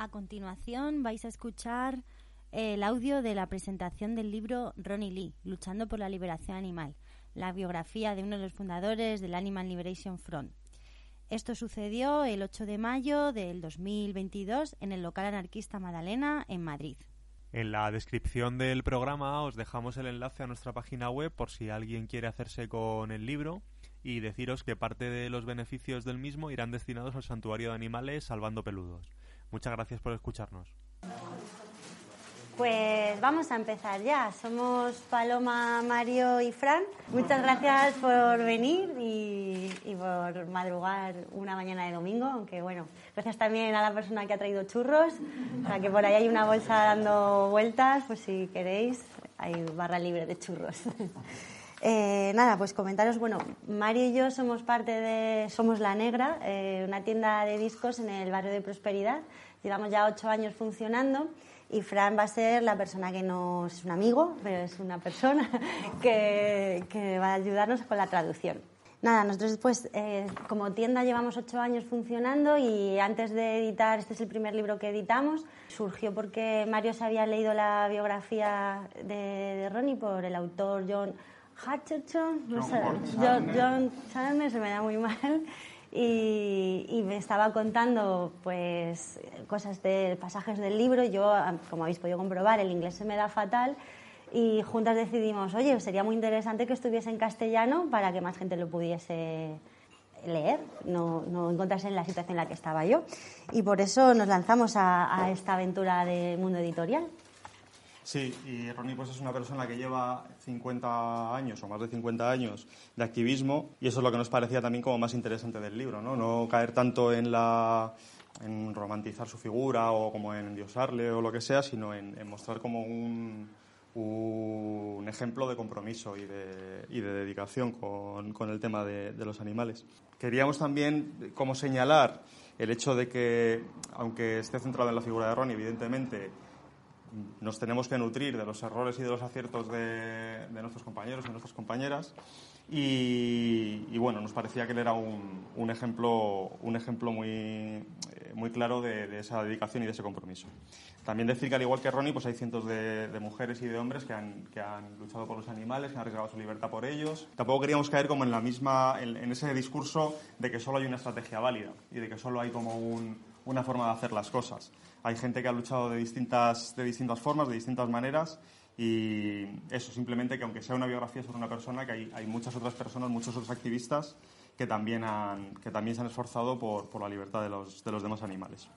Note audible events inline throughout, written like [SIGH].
A continuación vais a escuchar el audio de la presentación del libro Ronnie Lee, Luchando por la Liberación Animal, la biografía de uno de los fundadores del Animal Liberation Front. Esto sucedió el 8 de mayo del 2022 en el local anarquista Madalena, en Madrid. En la descripción del programa os dejamos el enlace a nuestra página web por si alguien quiere hacerse con el libro y deciros que parte de los beneficios del mismo irán destinados al santuario de animales Salvando Peludos. Muchas gracias por escucharnos. Pues vamos a empezar ya. Somos Paloma, Mario y Fran. Muchas gracias por venir y, por madrugar una mañana de domingo, aunque bueno, gracias también a la persona que ha traído churros, o sea que por ahí hay una bolsa dando vueltas, pues si queréis, hay barra libre de churros. Eh, nada, pues comentaros, bueno, Mario y yo somos parte de Somos La Negra, eh, una tienda de discos en el barrio de Prosperidad. Llevamos ya ocho años funcionando y Fran va a ser la persona que nos es un amigo, pero es una persona [LAUGHS] que, que va a ayudarnos con la traducción. Nada, nosotros pues eh, como tienda llevamos ocho años funcionando y antes de editar, este es el primer libro que editamos, surgió porque Mario se había leído la biografía de, de Ronnie por el autor John Hutcherson, no sé, John, John Chalmers, se me da muy mal, y, me estaba contando pues cosas de pasajes del libro. Yo, como habéis podido comprobar, el inglés se me da fatal y juntas decidimos, oye, sería muy interesante que estuviese en castellano para que más gente lo pudiese leer, no, no encontrarse en la situación en la que estaba yo. Y por eso nos lanzamos a, a esta aventura de mundo editorial. Sí, y Ronnie pues es una persona que lleva 50 años o más de 50 años de activismo y eso es lo que nos parecía también como más interesante del libro, ¿no? No caer tanto en la en romantizar su figura o como en endiosarle o lo que sea, sino en, mostrar como un, un, ejemplo de compromiso y de, y de dedicación con, con, el tema de, de los animales. Queríamos también como señalar el hecho de que, aunque esté centrado en la figura de Ronnie, evidentemente nos tenemos que nutrir de los errores y de los aciertos de, nuestros compañeros y nuestras compañeras. Y, bueno, nos parecía que él era un, ejemplo, un ejemplo muy, eh, muy claro de, esa dedicación y de ese compromiso. También decir que al igual que Ronnie, pues hay cientos de, mujeres y de hombres que han, que han, luchado por los animales, que han arriesgado su libertad por ellos. Tampoco queríamos caer como en la misma, en, ese discurso de que solo hay una estrategia válida y de que solo hay como un, una forma de hacer las cosas. Hay gente que ha luchado de distintas, de distintas formas, de distintas maneras, y eso, simplemente que aunque sea una biografía sobre una persona, que hay, muchas otras personas, muchos otros activistas que también, que también se han esforzado por, por la libertad de los, de los demás animales.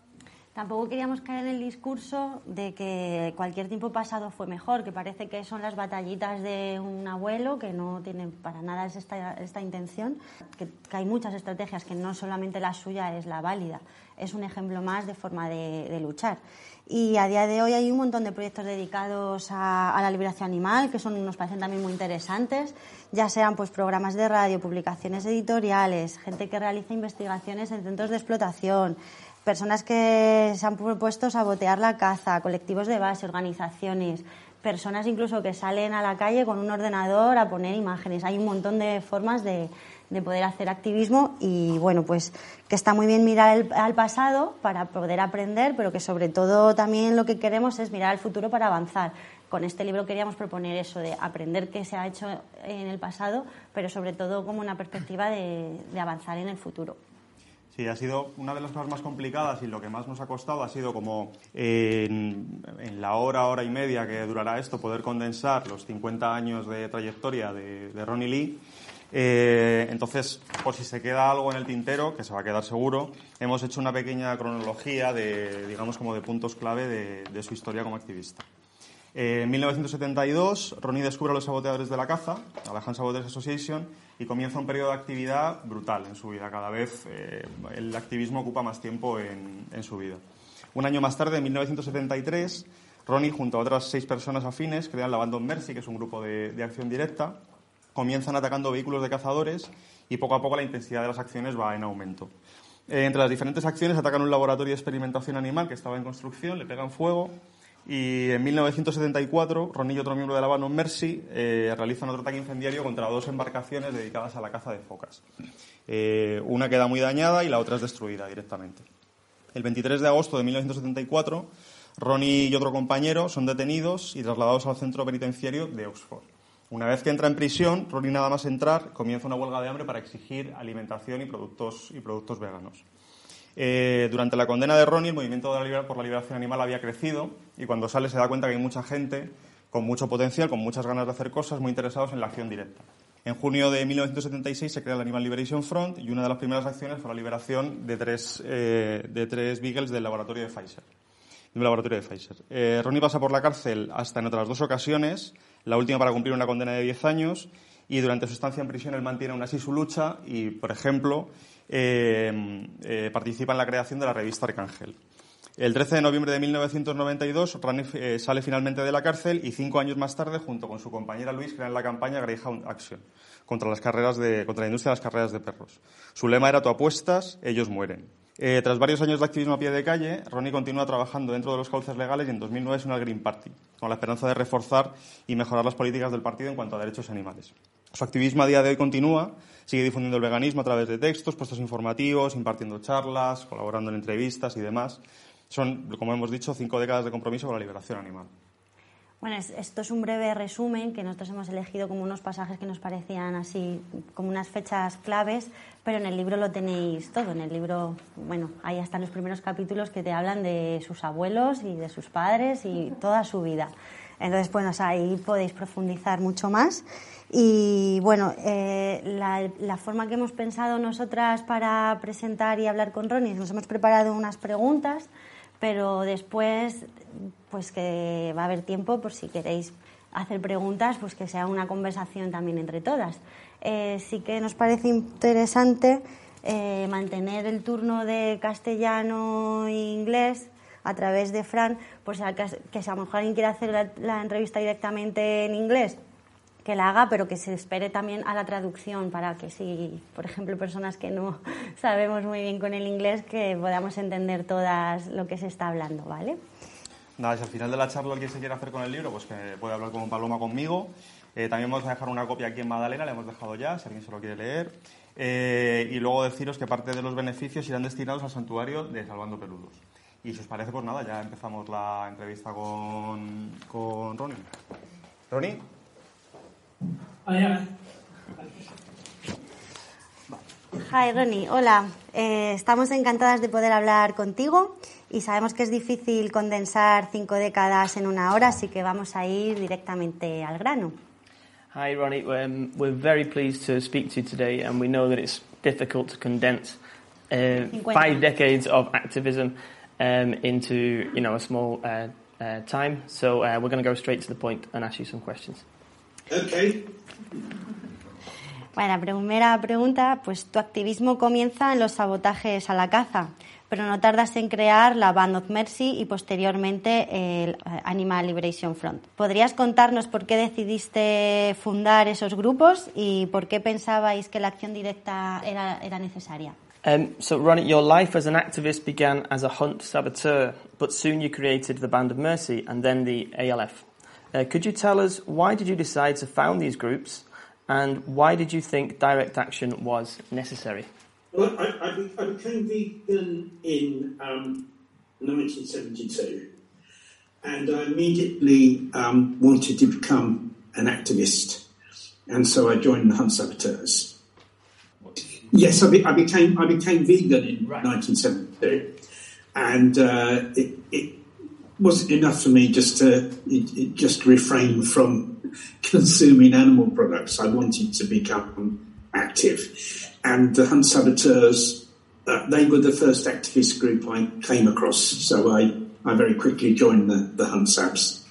Tampoco queríamos caer en el discurso de que cualquier tiempo pasado fue mejor, que parece que son las batallitas de un abuelo, que no tienen para nada esta, esta intención, que, hay muchas estrategias, que no solamente la suya es la válida, es un ejemplo más de forma de, luchar. Y a día de hoy hay un montón de proyectos dedicados a, a, la liberación animal, que son, nos parecen también muy interesantes, ya sean pues programas de radio, publicaciones editoriales, gente que realiza investigaciones en centros de explotación, personas que se han propuesto sabotear la caza, colectivos de base, organizaciones, personas incluso que salen a la calle con un ordenador a poner imágenes. Hay un montón de formas de, poder hacer activismo y bueno, pues que está muy bien mirar al pasado para poder aprender, pero que sobre todo también lo que queremos es mirar al futuro para avanzar. Con este libro queríamos proponer eso, de aprender qué se ha hecho en el pasado, pero sobre todo como una perspectiva de avanzar en el futuro. Sí, ha sido una de las cosas más complicadas y lo que más nos ha costado ha sido como en, la hora, hora y media que durará esto, poder condensar los 50 años de trayectoria de, Ronnie Lee. Eh, entonces, por si se queda algo en el tintero, que se va a quedar seguro, hemos hecho una pequeña cronología de, digamos, como de puntos clave de, su historia como activista. en 1972, Ronnie descubre a los saboteadores de la caza, a la Hand Saboteurs Association, y comienza un periodo de actividad brutal en su vida. Cada vez eh, el activismo ocupa más tiempo en, su vida. Un año más tarde, en 1973, Ronnie, junto a otras seis personas afines, crean la Band of Mercy, que es un grupo de, acción directa. Comienzan atacando vehículos de cazadores y poco a poco la intensidad de las acciones va en aumento. Eh, entre las diferentes acciones atacan un laboratorio de experimentación animal que estaba en construcción, le pegan fuego y en 1974, Ronnie y otro miembro de la Band Mercy eh, realizan otro ataque incendiario contra dos embarcaciones dedicadas a la caza de focas. Eh, una queda muy dañada y la otra es destruida directamente. El 23 de agosto de 1974, Ronnie y otro compañero son detenidos y trasladados al centro penitenciario de Oxford. Una vez que entra en prisión, Ronnie nada más entrar comienza una huelga de hambre para exigir alimentación y productos, y productos veganos. Eh, durante la condena de Ronnie, el movimiento por la liberación animal había crecido y cuando sale se da cuenta que hay mucha gente con mucho potencial, con muchas ganas de hacer cosas, muy interesados en la acción directa. En junio de 1976 se crea el Animal Liberation Front y una de las primeras acciones fue la liberación de tres, eh, de tres beagles del laboratorio de Pfizer. Del laboratorio de Pfizer. Eh, Ronnie pasa por la cárcel hasta en otras dos ocasiones, la última para cumplir una condena de 10 años, y durante su estancia en prisión él mantiene aún así su lucha y, por ejemplo, eh, eh, participa en la creación de la revista Arcángel. El 13 de noviembre de 1992, Ranif eh, sale finalmente de la cárcel y cinco años más tarde, junto con su compañera Luis, crean la campaña Greyhound Action contra, las carreras de, contra la industria de las carreras de perros. Su lema era tú apuestas, ellos mueren. Tras varios años de activismo a pie de calle, Ronnie continúa trabajando dentro de los cauces legales y en 2009 es una Green Party, con la esperanza de reforzar y mejorar las políticas del partido en cuanto a derechos animales. Su activismo a día de hoy continúa, sigue difundiendo el veganismo a través de textos, puestos informativos, impartiendo charlas, colaborando en entrevistas y demás. Son, como hemos dicho, cinco décadas de compromiso con la liberación animal. Bueno, esto es un breve resumen que nosotros hemos elegido como unos pasajes que nos parecían así, como unas fechas claves, pero en el libro lo tenéis todo. En el libro, bueno, ahí están los primeros capítulos que te hablan de sus abuelos y de sus padres y toda su vida. Entonces, bueno, ahí podéis profundizar mucho más. Y bueno, eh, la, forma que hemos pensado nosotras para presentar y hablar con Ronnie, nos hemos preparado unas preguntas, pero después, pues que va a haber tiempo por si queréis hacer preguntas, pues que sea una conversación también entre todas. Eh, sí que nos parece interesante eh, mantener el turno de castellano e inglés a través de Fran, pues que, si a lo mejor alguien quiere hacer la entrevista directamente en inglés, que la haga, pero que se espere también a la traducción para que si, por ejemplo, personas que no [LAUGHS] sabemos muy bien con el inglés, que podamos entender todas lo que se está hablando, ¿vale? Nada, si al final de la charla alguien se quiere hacer con el libro, pues que puede hablar con Paloma conmigo. Eh, también vamos a dejar una copia aquí en Madalena, la hemos dejado ya, si alguien se lo quiere leer. Eh, y luego deciros que parte de los beneficios irán destinados al santuario de Salvando Peludos. Y si os parece, pues nada, ya empezamos la entrevista con, con Ronnie. Ronnie. Hi, Ronnie. Hola. Eh, estamos encantadas de poder hablar contigo y sabemos que es difícil condensar cinco décadas en una hora, así que vamos a ir directamente al grano. Hi, Ronnie. Um, we're very pleased to speak to you today, and we know that it's difficult to condense uh, five decades of activism um, into you know a small uh, uh, time. So uh, we're going to go straight to the point and ask you some questions. Okay. Bueno, la primera pregunta, pues tu activismo comienza en los sabotajes a la caza, pero no tardas en crear la Band of Mercy y posteriormente el eh, Animal Liberation Front. ¿Podrías contarnos por qué decidiste fundar esos grupos y por qué pensabais que la acción directa era, era necesaria? Um, so, Ronnie, your life as an activist began as a hunt saboteur, but soon you created the Band of Mercy and then the ALF. Uh, could you tell us why did you decide to found these groups and why did you think direct action was necessary? Well, I, I, I became vegan in um, 1972 and I immediately um, wanted to become an activist and so I joined the Hunt Saboteurs. Yes, I, be, I, became I became vegan in right. 1972 and uh, it, it wasn't enough for me just to it, it just refrain from consuming animal products. I wanted to become active, and the Hunt Saboteurs uh, they were the first activist group I came across. So I I very quickly joined the, the Hunt Sabs.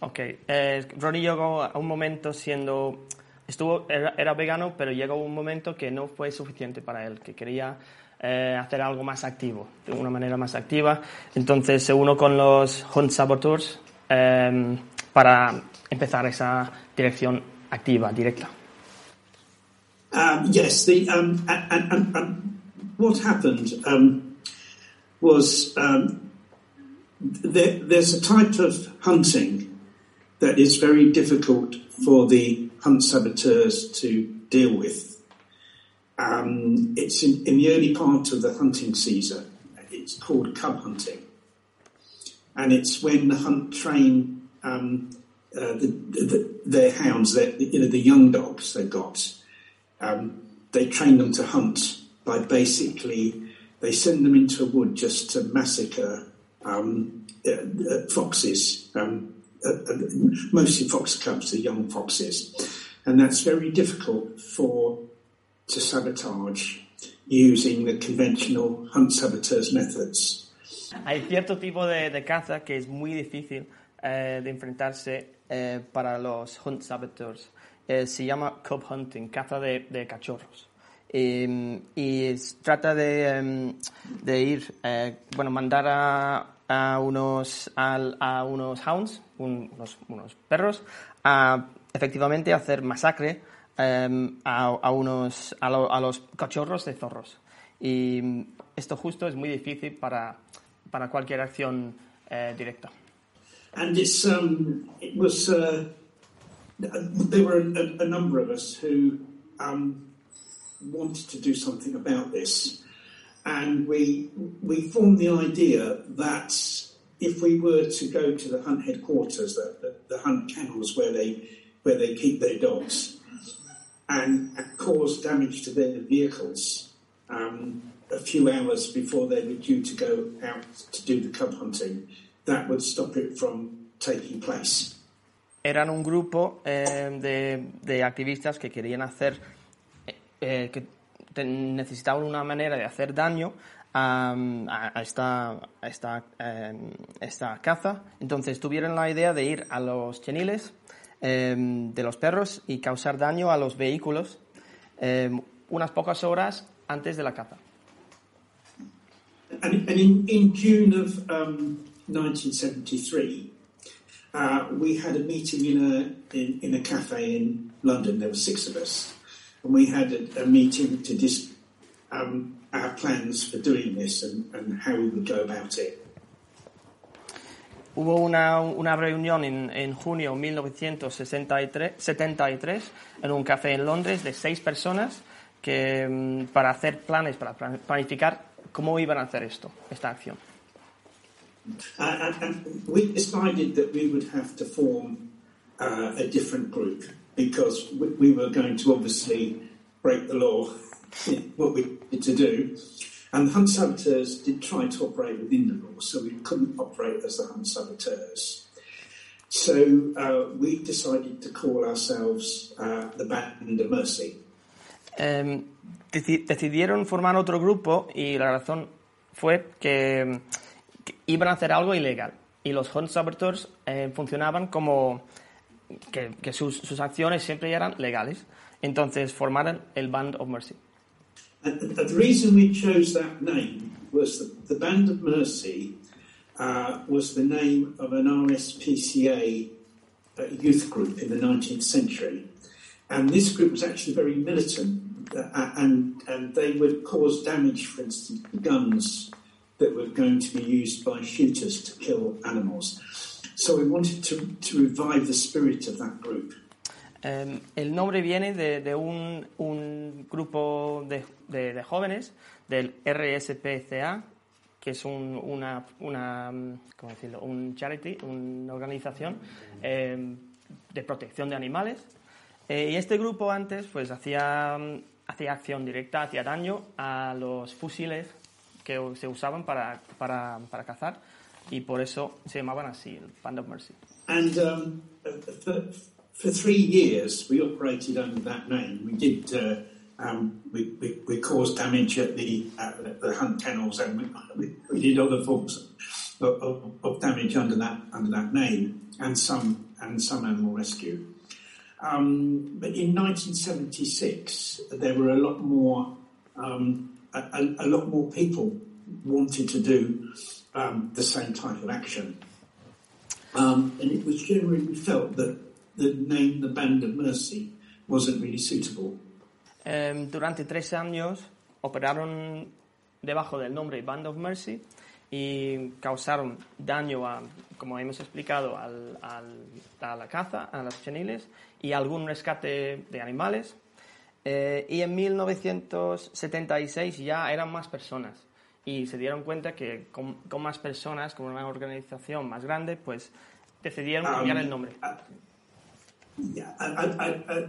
Ok, eh, Ronnie llegó a un momento siendo, estuvo, era, era, vegano, pero llegó un momento que no fue suficiente para él, que quería eh, hacer algo más activo, de una manera más activa. Entonces se unió con los Hunt Saboteurs eh, para empezar esa dirección activa, directa. Um, yes, the, um, and, and, and, what happened um, was um, there, there's a type of hunting that is very difficult for the hunt saboteurs to deal with. Um, it's in, in, the early part of the hunting season. It's called cub hunting, and it's when the hunt train um, uh, the, the, their hounds, their, you know, the young dogs they've got. Um, they train them to hunt by basically they send them into a wood just to massacre um, uh, uh, foxes, um, uh, uh, mostly fox cubs, the young foxes, and that's very difficult for to sabotage using the conventional hunt saboteurs methods. Hay cierto tipo de, de caza que es muy difícil eh, de enfrentarse eh, para los hunt saboteurs. Eh, se llama cub hunting, caza de, de cachorros. Y, y trata de, em, de ir, eh, bueno, mandar a, a unos, a, a unos hounds, un, unos, unos, perros, a efectivamente hacer masacre um, a, a, unos, a, lo, a, los cachorros de zorros. Y esto justo es muy difícil para, para cualquier acción eh, directa. And it's, um, it was, uh, there were a, a, number of us who um, wanted to do something about this. And we, we formed the idea that if we were to go to the hunt headquarters, the, the, the hunt kennels where they, where they keep their dogs, and, cause damage to their vehicles um, a few hours before they were due to go out to do the cub hunting, that would stop it from taking place. Eran un grupo eh, de, de, activistas que querían hacer, eh, que necesitaban una manera de hacer daño a, a esta, a esta, eh, esta caza. Entonces tuvieron la idea de ir a los cheniles de los perros y causar daño a los vehículos unas pocas horas antes de la caza. And, and in, in June of um, 1973, uh, we had a meeting in a in, in, a cafe in London. There were six of us, and we had a, a meeting to dis um, our plans for doing this and, and, how we would go about it. Hubo una, una reunión en, en junio de 1973 en un café en Londres de seis personas que, mm, para hacer planes, para planificar cómo iban a hacer esto, esta acción. We decided that we would have to form uh, a different group because we, break the law, to do. And the hunt saboteurs did try to operate within the law, so we couldn't operate as the hunt saboteurs. So uh, we decided to call ourselves uh, the Band of Mercy. Um, decidieron formar otro grupo y la razón fue que iban a hacer algo ilegal. Y los Hunt Saboteurs eh, funcionaban como que, que sus, sus, acciones siempre eran legales. Entonces formaron el Band of Mercy. And the reason we chose that name was that the Band of Mercy uh, was the name of an RSPCA uh, youth group in the 19th century. And this group was actually very militant, uh, and, and they would cause damage, for instance, to guns that were going to be used by shooters to kill animals. So we wanted to, to revive the spirit of that group. Um, el nombre viene de, de un, un, grupo de, de, de, jóvenes del RSPCA, que es un, una, una ¿cómo decirlo? un charity, una organización eh, de protección de animales. Eh, y este grupo antes pues hacía, hacía acción directa, hacía daño a los fusiles que se usaban para, para, para cazar y por eso se llamaban así, el Band of Mercy. And um, for, three years we operated under that name. We did uh, um, we, we, we, caused damage at the, at the hunt kennels and we, we did other forms of, of, of, damage under that under that name and some and some animal rescue. Um, but in 1976, there were a lot more, um, a, a, lot more people wanted to do um, the same type of action. Um, and it was generally felt that the name the Band of Mercy wasn't really suitable. Um, durante tres años operaron debajo del nombre Band of Mercy y causaron daño, a, como hemos explicado, al, al, a la caza, a las cheniles y algún rescate de animales. Eh, y en 1976 ya eran más personas y se dieron cuenta que con, con más personas, con una organización más grande, pues decidieron um, cambiar el nombre. Yeah, I, I, I,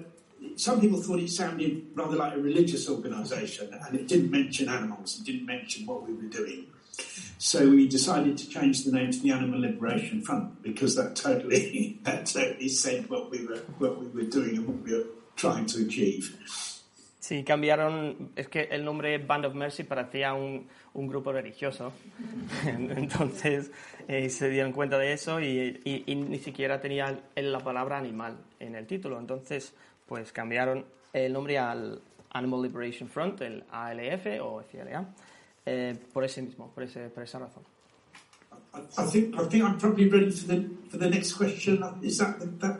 some people thought it sounded rather like a religious organisation, and it didn't mention animals, it didn't mention what we were doing. So we decided to change the name to the Animal Liberation Front because that totally [LAUGHS] that totally said what we were what we were doing and what we were trying to achieve. Sí, cambiaron, es que el nombre Band of Mercy parecía un, un grupo religioso. [LAUGHS] Entonces eh, se dieron cuenta de eso y, y, y, ni siquiera tenía la palabra animal en el título. Entonces, pues cambiaron el nombre al Animal Liberation Front, el ALF o FLA, eh, por ese mismo, por, ese, por esa razón. I think, I think I'm probably ready for the, for the next question. Is that, that,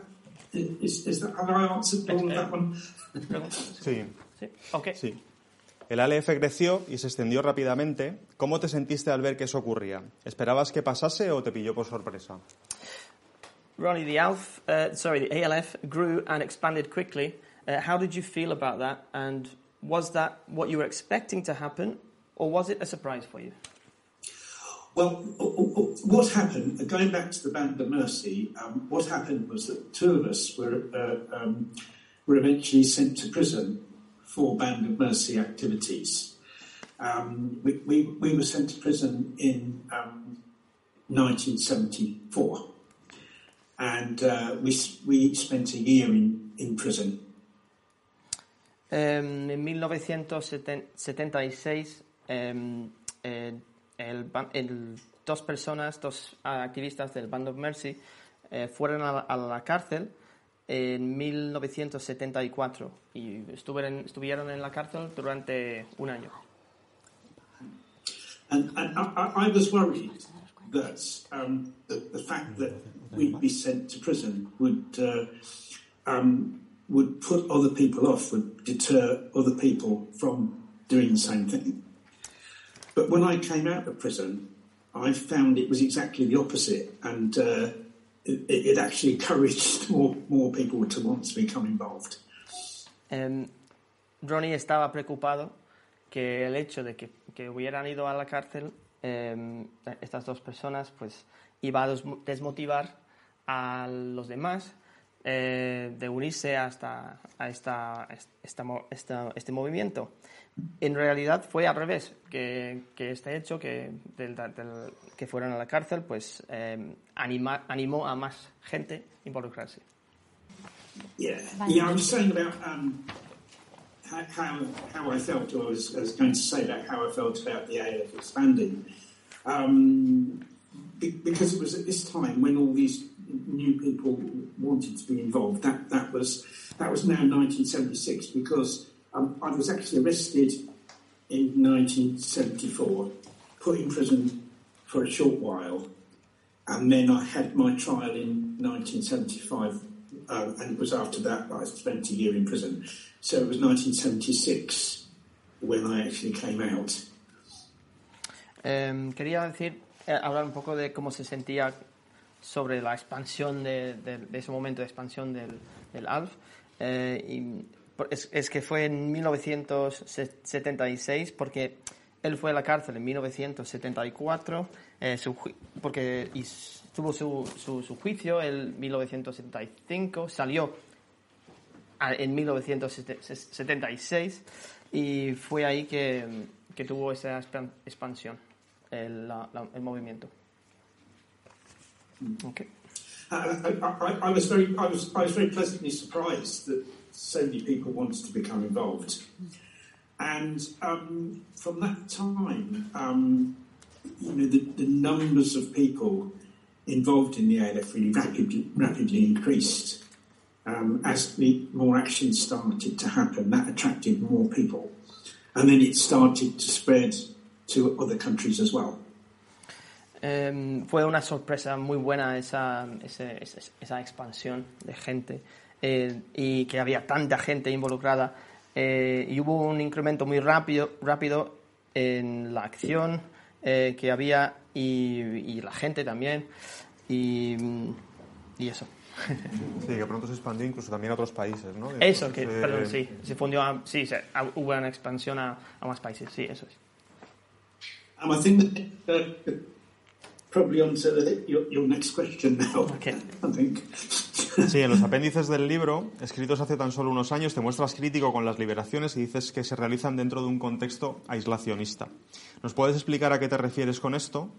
is, is that, have I answered all of that one? Sí. Sí. Okay. sí. El ALF creció y se extendió rápidamente. ¿Cómo te sentiste al ver que eso ocurría? ¿Esperabas que pasase o te pilló por sorpresa? Ronnie, the ALF, uh, sorry, the ALF grew and expanded quickly. Uh, how did you feel about that? And was that what you were expecting to happen, or was it a surprise for you? Well, what happened, going back to the Band of Mercy, um, what happened was that two of us were, uh, um, were eventually sent to prison for Band of Mercy activities. Um, we, we, we, were sent to prison in 1974, um, and uh, we, we spent a year in, in prison. Um, en 1976, um, el, el, dos personas, dos activistas del Band of Mercy, eh, fueron a, a la cárcel en 1974 y estuvieron, estuvieron en la cárcel durante un año. And, and I, I, was worried that um, the, the, fact that we'd be sent to prison would uh, um, would put other people off, would deter other people from doing the same thing. But when I came out of prison, I found it was exactly the opposite, and uh, it, it actually [LAUGHS] encouraged more, people to want to become involved. Um, Ronnie estaba preocupado que el hecho de que, que hubieran ido a la cárcel um, estas dos personas pues iba a desmotivar a los demás eh, de unirse hasta a esta, este movimiento. En realidad fue al revés, que, que este hecho que, del, del, que fueron a la cárcel pues eh, anima, animó a más gente a involucrarse. Yeah, yeah I was saying about um, how, how I felt, or I was, I was, going to say about how I felt about the AF expanding. Um, because it was at this time when all these new people wanted to be involved. That that was that was now 1976 because um, I was actually arrested in 1974, put in prison for a short while, and then I had my trial in 1975, uh, and it was after that that I spent a year in prison. So it was 1976 when I actually came out. Um, quería decir, eh, hablar un poco de cómo se sentía sobre la expansión de, de, de ese momento de expansión del, del ALF. Eh, y es, es, que fue en 1976 porque él fue a la cárcel en 1974 eh, su, porque y tuvo su, su, su, juicio en 1975, salió en 1976 y fue ahí que, que tuvo esa expansión el, la, la, el movimiento. Okay. Uh, I, I, I, was very, I was, I was very pleasantly surprised that so many people wanted to become involved, and um, from that time, um, you know, the, the, numbers of people involved in the ALF really rapidly, rapidly increased. Um, as the more action started to happen, that attracted more people. And then it started to spread to other countries as well. Fue una sorpresa muy buena esa, esa, esa expansión de gente eh, y que había tanta gente involucrada eh, y hubo un incremento muy rápido, rápido en la acción eh, que había y, y, la gente también y, y eso. [LAUGHS] Sí, que pronto se expandió incluso también a otros países, ¿no? Eso, que, eh... perdón, sí, se fundió, a, sí, se, a, hubo una expansión a, a, más países, sí, eso es. Um, I think that, uh, probably on to the, your, your next question now, okay. I think. Sí, en los apéndices del libro, escritos hace tan solo unos años, te muestras crítico con las liberaciones y dices que se realizan dentro de un contexto aislacionista. ¿Nos puedes explicar a qué te refieres con esto?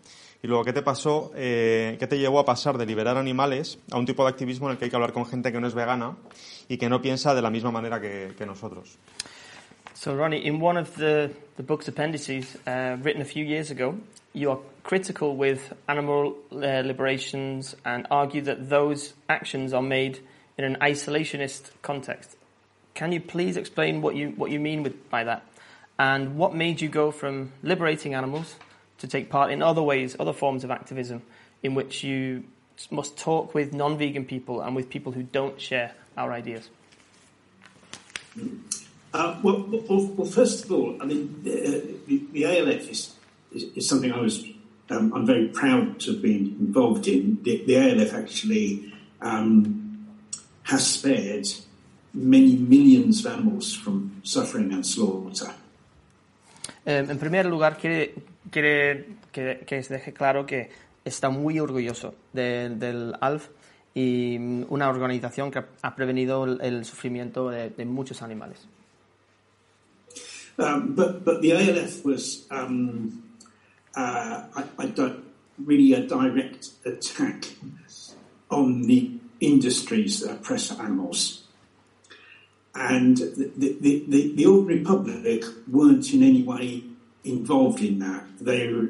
Y luego, ¿qué te pasó, eh, qué te llevó a pasar de liberar animales a un tipo de activismo en el que hay que hablar con gente que no es vegana y que no piensa de la misma manera que, que nosotros? So, Ronnie, in one of the, the book's appendices, uh, written a few years ago, you are critical with animal uh, liberations and argue that those actions are made in an isolationist context. Can you please explain what you, what you mean with, by that? And what made you go from liberating animals to take part in other ways, other forms of activism, in which you must talk with non vegan people and with people who don't share our ideas? Uh, well, well, first of all, I mean, the ALF is, something um, I'm very proud to have been involved in. The, ALF actually um, has spared many millions of animals from suffering and slaughter. Um, en primer lugar, que, se deje claro que está muy orgulloso de, del ALF y una organización que ha prevenido el, sufrimiento de muchos animales. Um, but but the ALF was um, uh, I, I don't really a direct attack on the industries that oppress animals. And the, the, the, the, ordinary public weren't in any way involved in that. They were,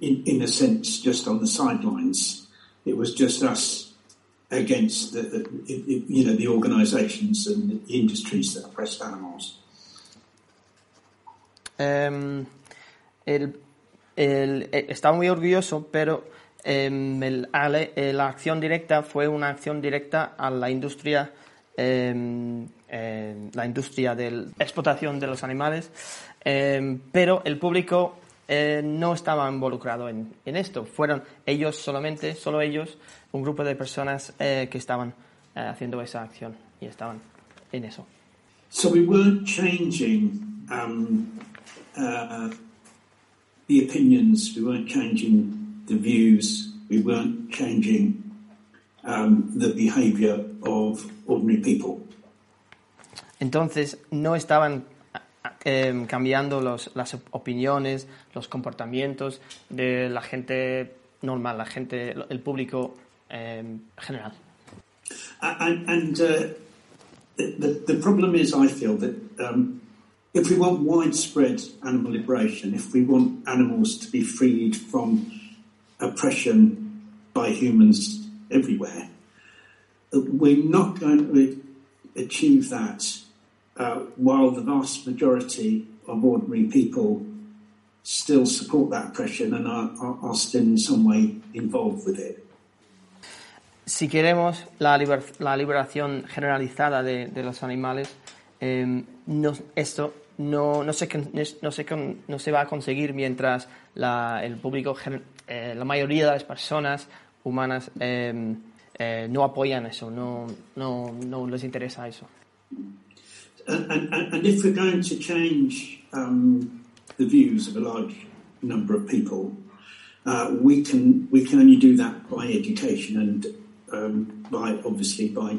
in, in a sense, just on the sidelines. It was just us against the, the you know the organisations and the industries that oppress animals. Um, el, el, estaba muy orgulloso, pero um, el, la acción directa fue una acción directa a la industria, eh, la industria de la explotación de los animales, pero el público eh, no estaba involucrado en, en, esto. Fueron ellos solamente, solo ellos, un grupo de personas eh, que estaban eh, haciendo esa acción y estaban en eso. So we weren't changing um, uh, the opinions, we weren't changing the views, we weren't changing um, the behavior of ordinary people. Entonces, no estaban eh, cambiando los, las opiniones, los comportamientos de la gente normal, la gente, el público eh, general. And, and uh, the, the problem is, I feel that um, if we want widespread animal liberation, if we want animals to be freed from oppression by humans everywhere, we're not going to achieve that uh, while the vast majority of ordinary people still support that oppression and are, are, are still in some way involved with it. Si queremos la, liber, la liberación generalizada de, de los animales, eh, esto no, no, se, no, no se va a conseguir mientras la, el público, eh, la mayoría de las personas humanas eh, eh, no apoyan eso, no, no, no les interesa eso. And if we're going to change um, the views of a large number of people, uh, we can we can only do that by education and um, by obviously by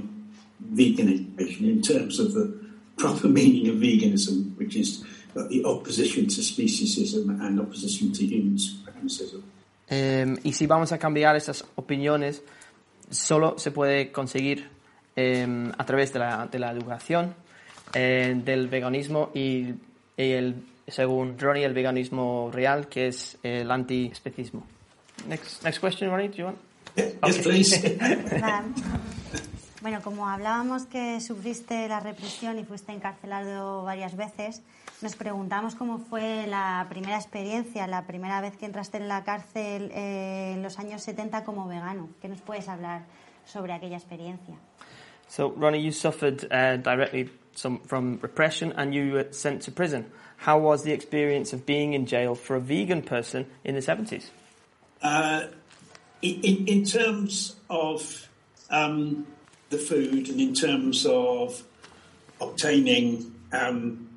vegan education in terms of the proper meaning of veganism, which is the opposition to speciesism and opposition to human supremacism. Um, y si vamos a cambiar esas opiniones, solo se puede conseguir um, a través de la, de la educación, eh, del veganismo y, y, el, según Ronnie, el veganismo real, que es el antiespecismo. Next, next question, Ronnie, do you want? Yes, please. [LAUGHS] [LAUGHS] Bueno, como hablábamos que sufriste la represión y fuiste encarcelado varias veces, nos preguntamos cómo fue la primera experiencia, la primera vez que entraste en la cárcel eh, en los años 70 como vegano. ¿Qué nos puedes hablar sobre aquella experiencia? So, Ronnie, you suffered uh, directly some, from repression and you were sent to prison. How was the experience of being in jail for a vegan person in the 70s? Uh, in, in terms of um, the food and in terms of obtaining um,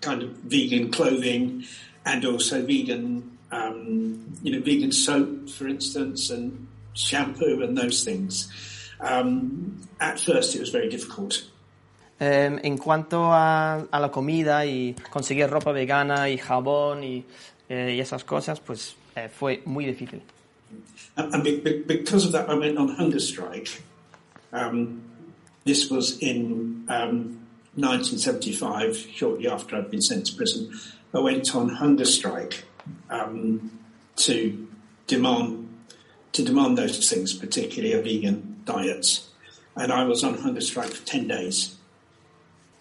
kind of vegan clothing and also vegan, um, you know, vegan soap, for instance, and shampoo and those things. Um, at first, it was very difficult. Um, en cuanto a, a, la comida y conseguir ropa vegana y jabón y, eh, y esas cosas, pues eh, fue muy difícil. And, and because of that, I went on hunger strike. Um, this was in um, 1975, shortly after I'd been sent to prison. I went on hunger strike um, to demand to demand those things, particularly a vegan diet. And I was on hunger strike for 10 days.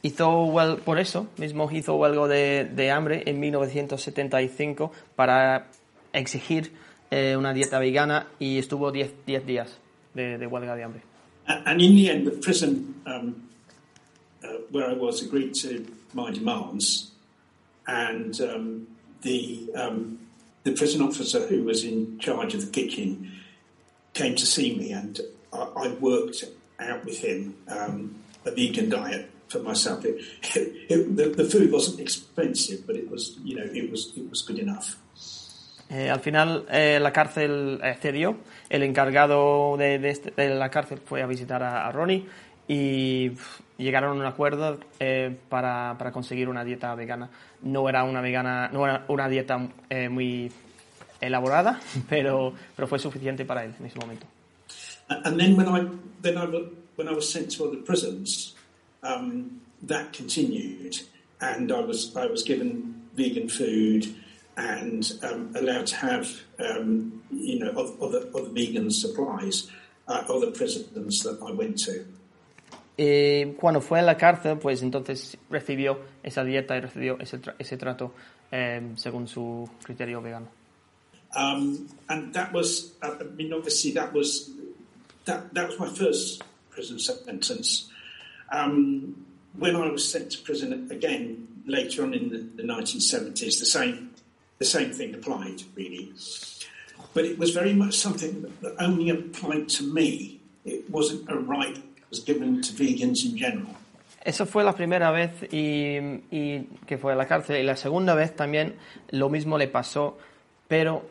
Hizo huel por eso mismo hizo huelgo de, de hambre en 1975 para exigir eh, una dieta vegana y estuvo 10 días de, de huelga de hambre. And in the end, the prison um, uh, where I was agreed to my demands, and um, the um, the prison officer who was in charge of the kitchen came to see me, and I, I worked out with him um, a vegan diet for myself. It, it, [LAUGHS] it, the, the food wasn't expensive, but it was you know it was it was good enough. Eh, al final eh, la cárcel eh, cedió, el encargado de, de, este, de, la cárcel fue a visitar a, a Ronnie y pff, llegaron a un acuerdo eh, para, para, conseguir una dieta vegana. No era una, vegana, no era una dieta eh, muy elaborada, [LAUGHS] pero, pero fue suficiente para él en ese momento. And then when I, then I, when I was sent to other prisons, um, that continued and I was, I was given vegan food and um, allowed to have, um, you know, other, other vegan supplies, uh, other prisons that I went to. Eh, cuando fue a la cárcel, pues entonces recibió esa dieta y recibió ese, tra ese trato eh, según su criterio vegano. Um, and that was, uh, I mean, obviously that was, that, that was my first prison sentence. Um, when I was sent to prison again later on in the, the 1970s, the same the same thing applied, really. But it was very much something that only applied to me. It wasn't a right that was given to vegans in general. Eso fue la primera vez y, que fue a la cárcel y la segunda vez también lo mismo le pasó, pero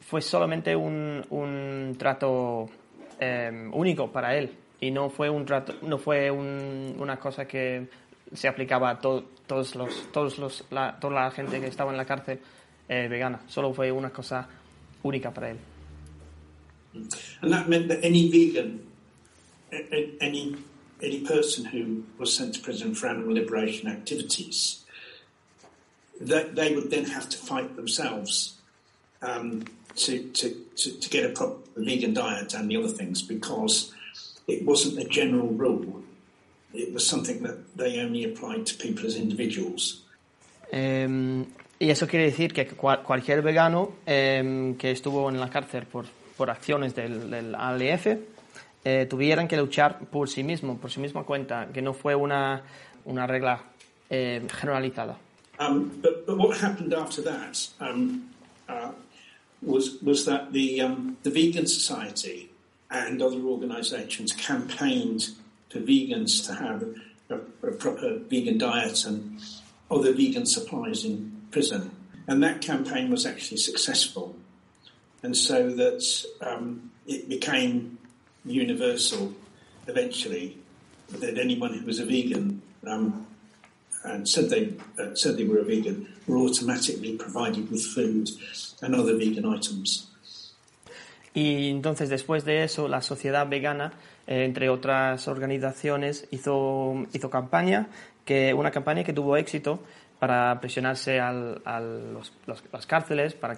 fue solamente un, trato eh, único para él y no fue un trato, no fue un, una cosa que se aplicaba a to, todos los, todos los, toda la gente que estaba en la cárcel eh, vegana. Solo fue una cosa única para él. And that meant that any vegan, any any person who was sent to prison for animal liberation activities, that they would then have to fight themselves um, to, to, to, to get a proper vegan diet and the other things because it wasn't a general rule. It was something that they only applied to people as individuals. Um, Y eso quiere decir que cual, cualquier vegano eh, que estuvo en la cárcel por, por acciones del, del ALF eh, tuvieran que luchar por sí mismo, por sí misma cuenta, que no fue una, una regla eh, generalizada. Um, but, but what happened after that um, uh, was, was that the, um, the Vegan Society and other organisations campaigned for vegans to have a, a proper vegan diet and other vegan supplies in prison. And that campaign was actually successful. And so that um, it became universal eventually that anyone who was a vegan um, and said they, uh, said they were a vegan were automatically provided with food and other vegan items. Y entonces después de eso la sociedad vegana, eh, entre otras organizaciones, hizo, hizo campaña, que, una campaña que tuvo éxito para presionarse a las cárceles, para,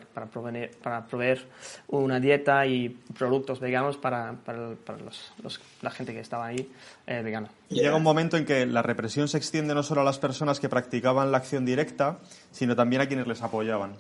proveer, una dieta y productos veganos para, la gente que estaba ahí eh, vegana. Llega un momento en que la represión se extiende no solo a las personas que practicaban la acción directa, sino también a quienes les apoyaban.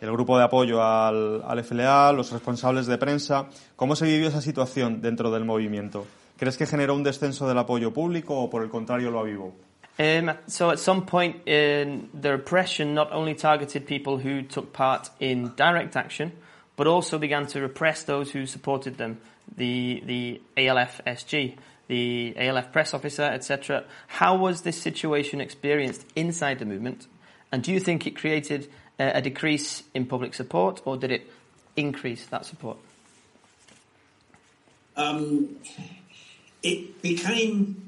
El grupo de apoyo al, al FLA, los responsables de prensa. ¿Cómo se vivió esa situación dentro del movimiento? ¿Crees que generó un descenso del apoyo público o por el contrario lo avivó? Um, so at some point, in the repression not only targeted people who took part in direct action, but also began to repress those who supported them, the, the ALF SG, the ALF press officer, etc. How was this situation experienced inside the movement? And do you think it created uh, a decrease in public support, or did it increase that support? Um, it became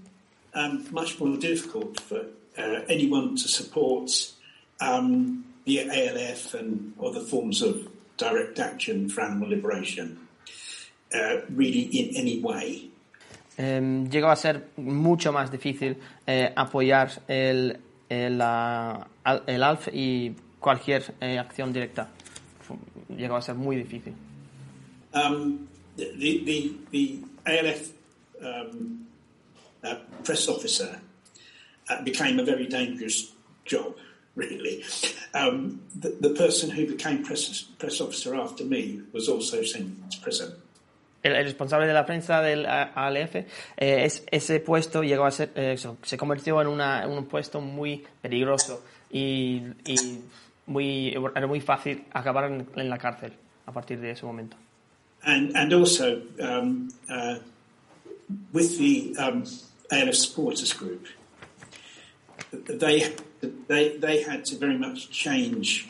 um, much more difficult for uh, anyone to support um, the ALF and other forms of direct action for animal liberation, uh, really in any way. Um, llegó a ser mucho más difícil eh, apoyar el, el, la, el ALF y cualquier eh, acción directa. Llegó a ser muy difícil. Um, the, the, the ALF um, uh, press officer uh, became a very dangerous job, really. Um, the, the, person who became press, press officer after me was also sent to prison. El, el, responsable de la prensa del ALF, eh, es, ese puesto llegó a ser, eh, se convirtió en, una, en, un puesto muy peligroso y, y muy, era muy fácil acabar en, en, la cárcel a partir de ese momento. And, and also, um, uh, with the um, ALF supporters group, they they they had to very much change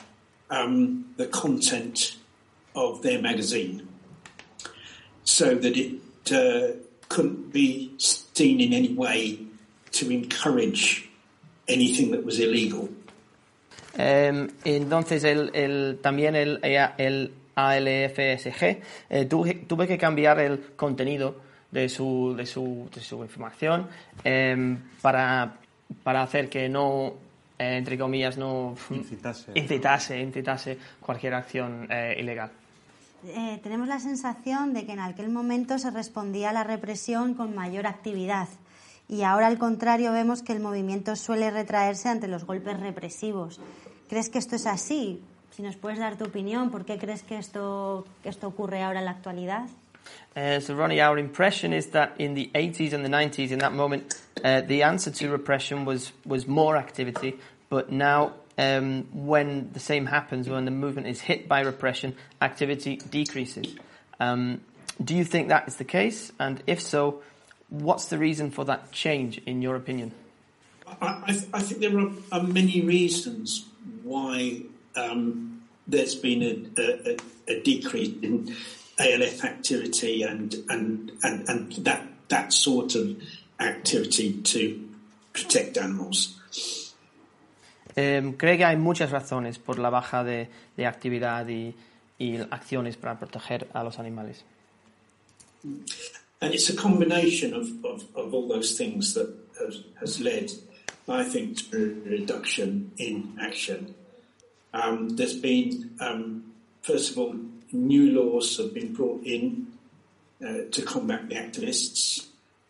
um, the content of their magazine so that it uh, couldn't be seen in any way to encourage anything that was illegal. Um, entonces, el, el, también el, el ALFSG eh, tuve, tuve que cambiar el contenido de su, de su, de su información eh, para, para hacer que no, eh, entre comillas, no incitase, incitase, incitase cualquier acción eh, ilegal. Eh, tenemos la sensación de que en aquel momento se respondía a la represión con mayor actividad y ahora al contrario vemos que el movimiento suele retraerse ante los golpes represivos. ¿Crees que esto es así? Si nos puedes dar tu opinión, ¿por qué crees que esto, que esto ocurre ahora en la actualidad? Uh, so, Ronnie, our impression is that in the 80s and the 90s, in that moment, uh, the answer to repression was, was more activity. But now, um, when the same happens, when the movement is hit by repression, activity decreases. Um, do you think that is the case? And if so, what's the reason for that change, in your opinion? I, I, I think there are, are, many reasons why um, there's been a, a, a decrease in ALF activity and, and, and, and that, that sort of activity to protect animals. Eh, cree que hay muchas razones por la baja de, de actividad y, y, acciones para proteger a los animales. And it's a combination of, of, of all those things that has, has, led, I think, to a reduction in action. Um, there's been, um, first of all, new laws have been brought in uh, to combat the activists.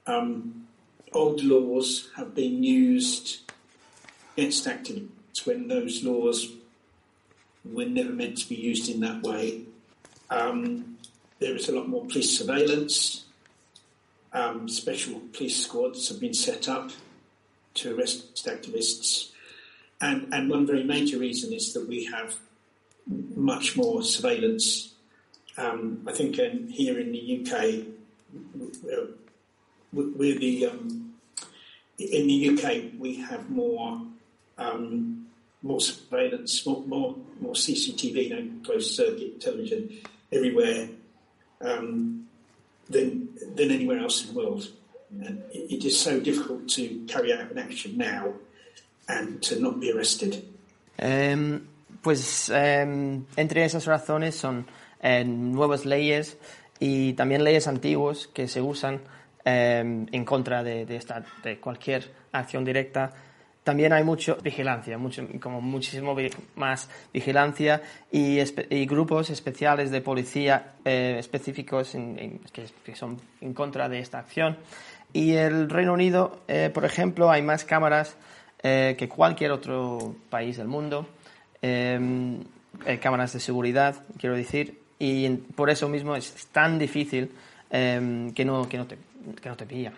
Um, old laws have been used against activists when those laws were never meant to be used in that way. Um, there is a lot more police surveillance. Um, special police squads have been set up to arrest activists. And, and one very major reason is that we have much more surveillance. Um, I think in, here in the UK, we're the um, in the UK we have more um, more surveillance, more, more, more CCTV, you know, closed circuit television everywhere um, than than anywhere else in the world. And it, it is so difficult to carry out an action now and to not be arrested. Um, Pues eh, entre esas razones son eh, nuevas leyes y también leyes antiguas que se usan eh, en contra de, esta, de, cualquier acción directa. también hay mucho vigilancia, mucho, como muchísimo más vigilancia y, grupos especiales de policía eh, específicos que, son en contra de esta acción. Y el Reino Unido, eh, por ejemplo, hay más cámaras eh, que cualquier otro país del mundo, cámaras de seguridad, quiero decir, y por eso mismo es tan difícil que, no, que, no te, que no te pillan.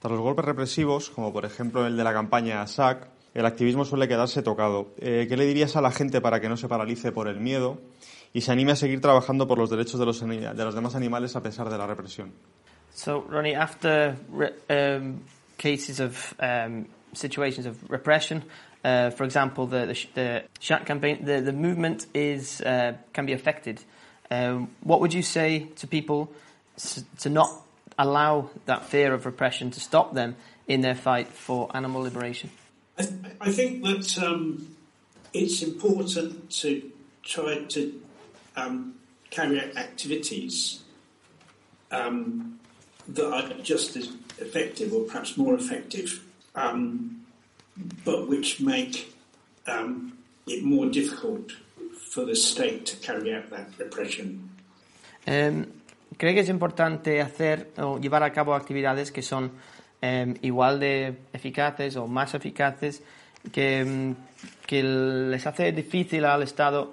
Tras los golpes represivos, como por ejemplo el de la campaña SAC, el activismo suele quedarse tocado. Eh, ¿Qué le dirías a la gente para que no se paralice por el miedo y se anime a seguir trabajando por los derechos de los, de los demás animales a pesar de la represión? So, Ronnie, after um, cases of um, situations of repression, uh, for example, the, the, the SHAC campaign, the, the movement is, uh, can be affected. Um, what would you say to people to not allow that fear of repression to stop them in their fight for animal liberation? I, th- I think that um, it's important to try to um, carry out activities um, that are just as effective or perhaps more effective, um, but which make um, it more difficult for the state to carry out that repression. Um, cree que es importante hacer o llevar a cabo actividades que son eh, igual de eficaces o más eficaces que, que les hace difícil al Estado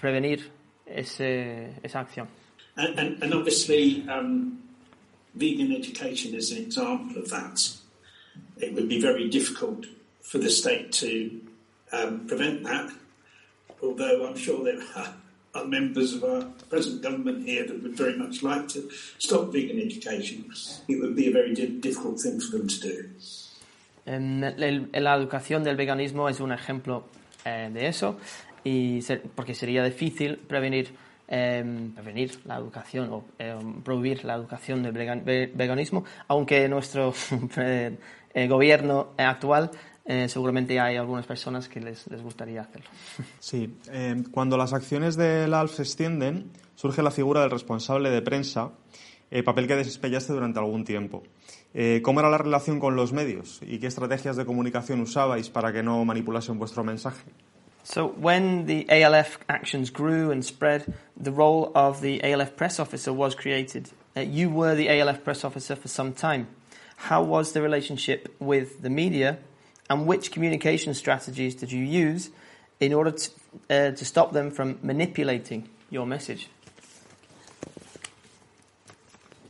prevenir ese, esa acción. And, and, and obviously, um, vegan education is an example of that. It would be very difficult for the state to um, prevent that, although I'm sure there [LAUGHS] are members of our present government here that would very much like to stop vegan education. It would be a very difficult thing for them to do. La educación del veganismo es un ejemplo eh, de eso, y porque sería difícil prevenir, eh, prevenir la educación o eh, prohibir la educación del veganismo, aunque nuestro [LAUGHS] eh, gobierno actual eh, seguramente hay algunas personas que les, les gustaría hacerlo. [LAUGHS] Sí, eh, cuando las acciones del ALF se extienden, surge la figura del responsable de prensa, eh, papel que despellaste durante algún tiempo. Eh, ¿Cómo era la relación con los medios y qué estrategias de comunicación usabais para que no manipulasen vuestro mensaje? So when the ALF actions grew and spread, the role of the ALF press officer was created. Uh, you were the ALF press officer for some time. How was the relationship with the media and which communication strategies did you use in order to, uh, to stop them from manipulating your message?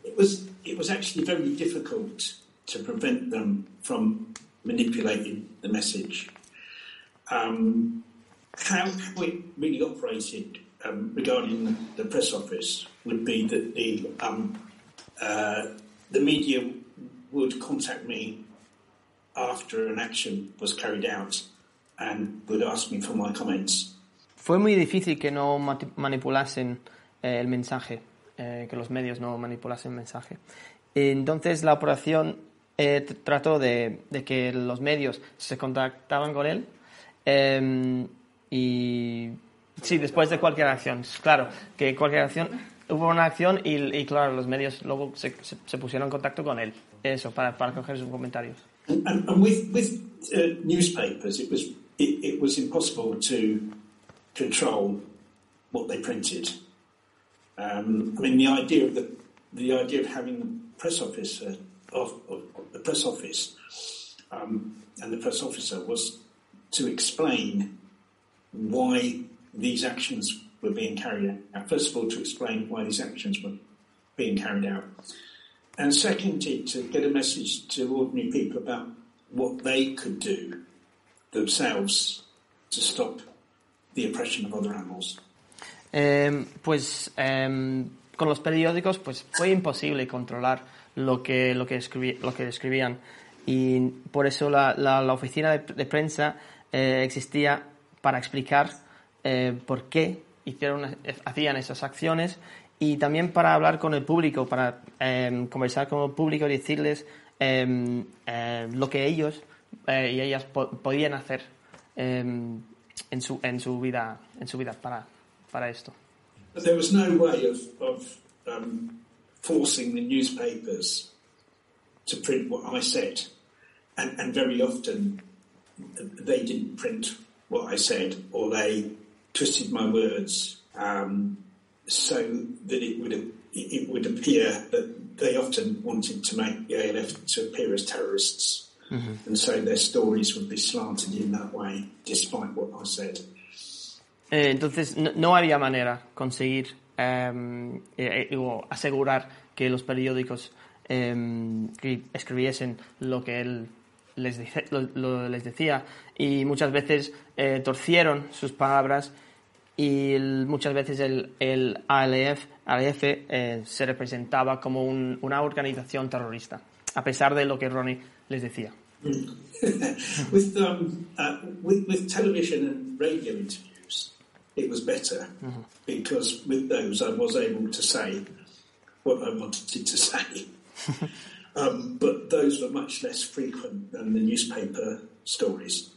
It was, it was actually very difficult to prevent them from manipulating the message. Um, how, it really operated um, regarding the press office would be that the um, uh, the media would contact me after an action was carried out and would ask me for my comments. Fue muy difícil que no manipulasen eh, el mensaje, eh, que los medios no manipulasen el mensaje. Entonces la operación eh, trató de, de, que los medios se contactaban con él em, y sí, después de cualquier acción, claro, que cualquier acción, hubo una acción y, y claro, los medios luego se, se, se pusieron en contacto con él, eso, para, para coger sus comentarios. And, and, with, with uh, newspapers, it was it, it, was impossible to control what they printed. Um, I mean, the idea of the the idea of having the press officer of, of the press office um, and the press officer was to explain why these actions were being carried out. First of all, to explain why these actions were being carried out and secondly, to get a message to ordinary people about what they could do themselves to stop the oppression of other animals. Eh, pues eh, con los periódicos pues fue imposible controlar lo que lo que, escribí, lo que escribían y por eso la, la, la oficina de, de prensa eh, existía para explicar eh, por qué hicieron, hacían esas acciones y también para hablar con el público, para eh, conversar con el público y decirles eh, eh, lo que ellos eh, y ellas po podían hacer en, su, en, su vida, en su vida para, esto. There was no way of, of um, forcing the newspapers to print what I said. and very often they didn't print what I said, or they twisted my words um, so that it would it would appear that they often wanted to make the ALF to appear as terrorists, mm-hmm. and so their stories would be slanted in that way, despite what I said. Eh, entonces no, no, había manera conseguir eh, eh, o asegurar que los periódicos eh, escribiesen lo que él les, dice, lo, lo, les decía y muchas veces eh, torcieron sus palabras y el, muchas veces el, el ALF, ALF eh, se representaba como un, una organización terrorista, a pesar de lo que Ronnie les decía. [LAUGHS] with, um, uh, with, with, television and radio interviews, it was better mm -hmm. because with those I was able to say what I wanted to say. [LAUGHS] um, but those were much less frequent than the newspaper stories.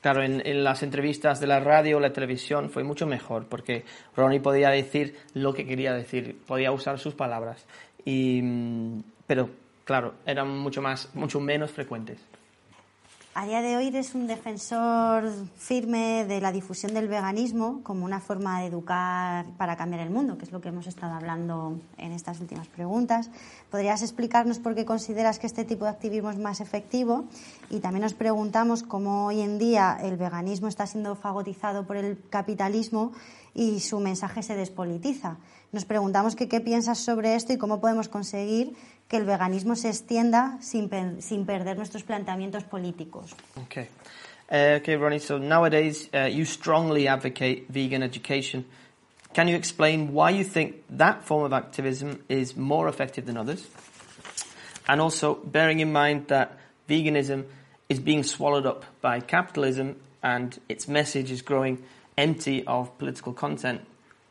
Claro, en, las entrevistas de la radio la televisión fue mucho mejor porque Ronnie podía decir lo que quería decir, podía usar sus palabras, y, mm, pero claro, eran mucho, más, mucho menos frecuentes. A día de hoy eres un defensor firme de la difusión del veganismo como una forma de educar para cambiar el mundo, que es lo que hemos estado hablando en estas últimas preguntas. ¿Podrías explicarnos por qué consideras que este tipo de activismo es más efectivo? Y también nos preguntamos cómo hoy en día el veganismo está siendo fagotizado por el capitalismo y su mensaje se despolitiza. Nos preguntamos qué piensas sobre esto y cómo podemos conseguir que el veganismo se extienda sin, sin perder nuestros planteamientos políticos. Okay. Uh, okay, Ronnie, so nowadays uh, you strongly advocate vegan education. Can you explain why you think that form of activism is more effective than others? And also, bearing in mind that veganism is being swallowed up by capitalism and its message is growing empty of political content,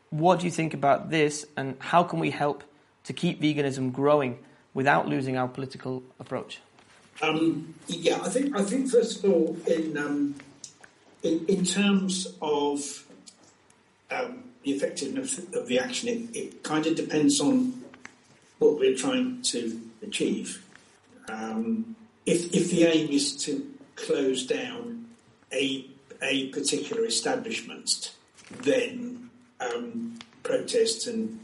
what do you think about this and how can we help to keep veganism growing without losing our political approach? Um, yeah, I think I think first of all, in um, in, in, terms of um, the effectiveness of the action, it, it, kind of depends on what we're trying to achieve. Um, if if the aim is to close down a a particular establishment, then um, and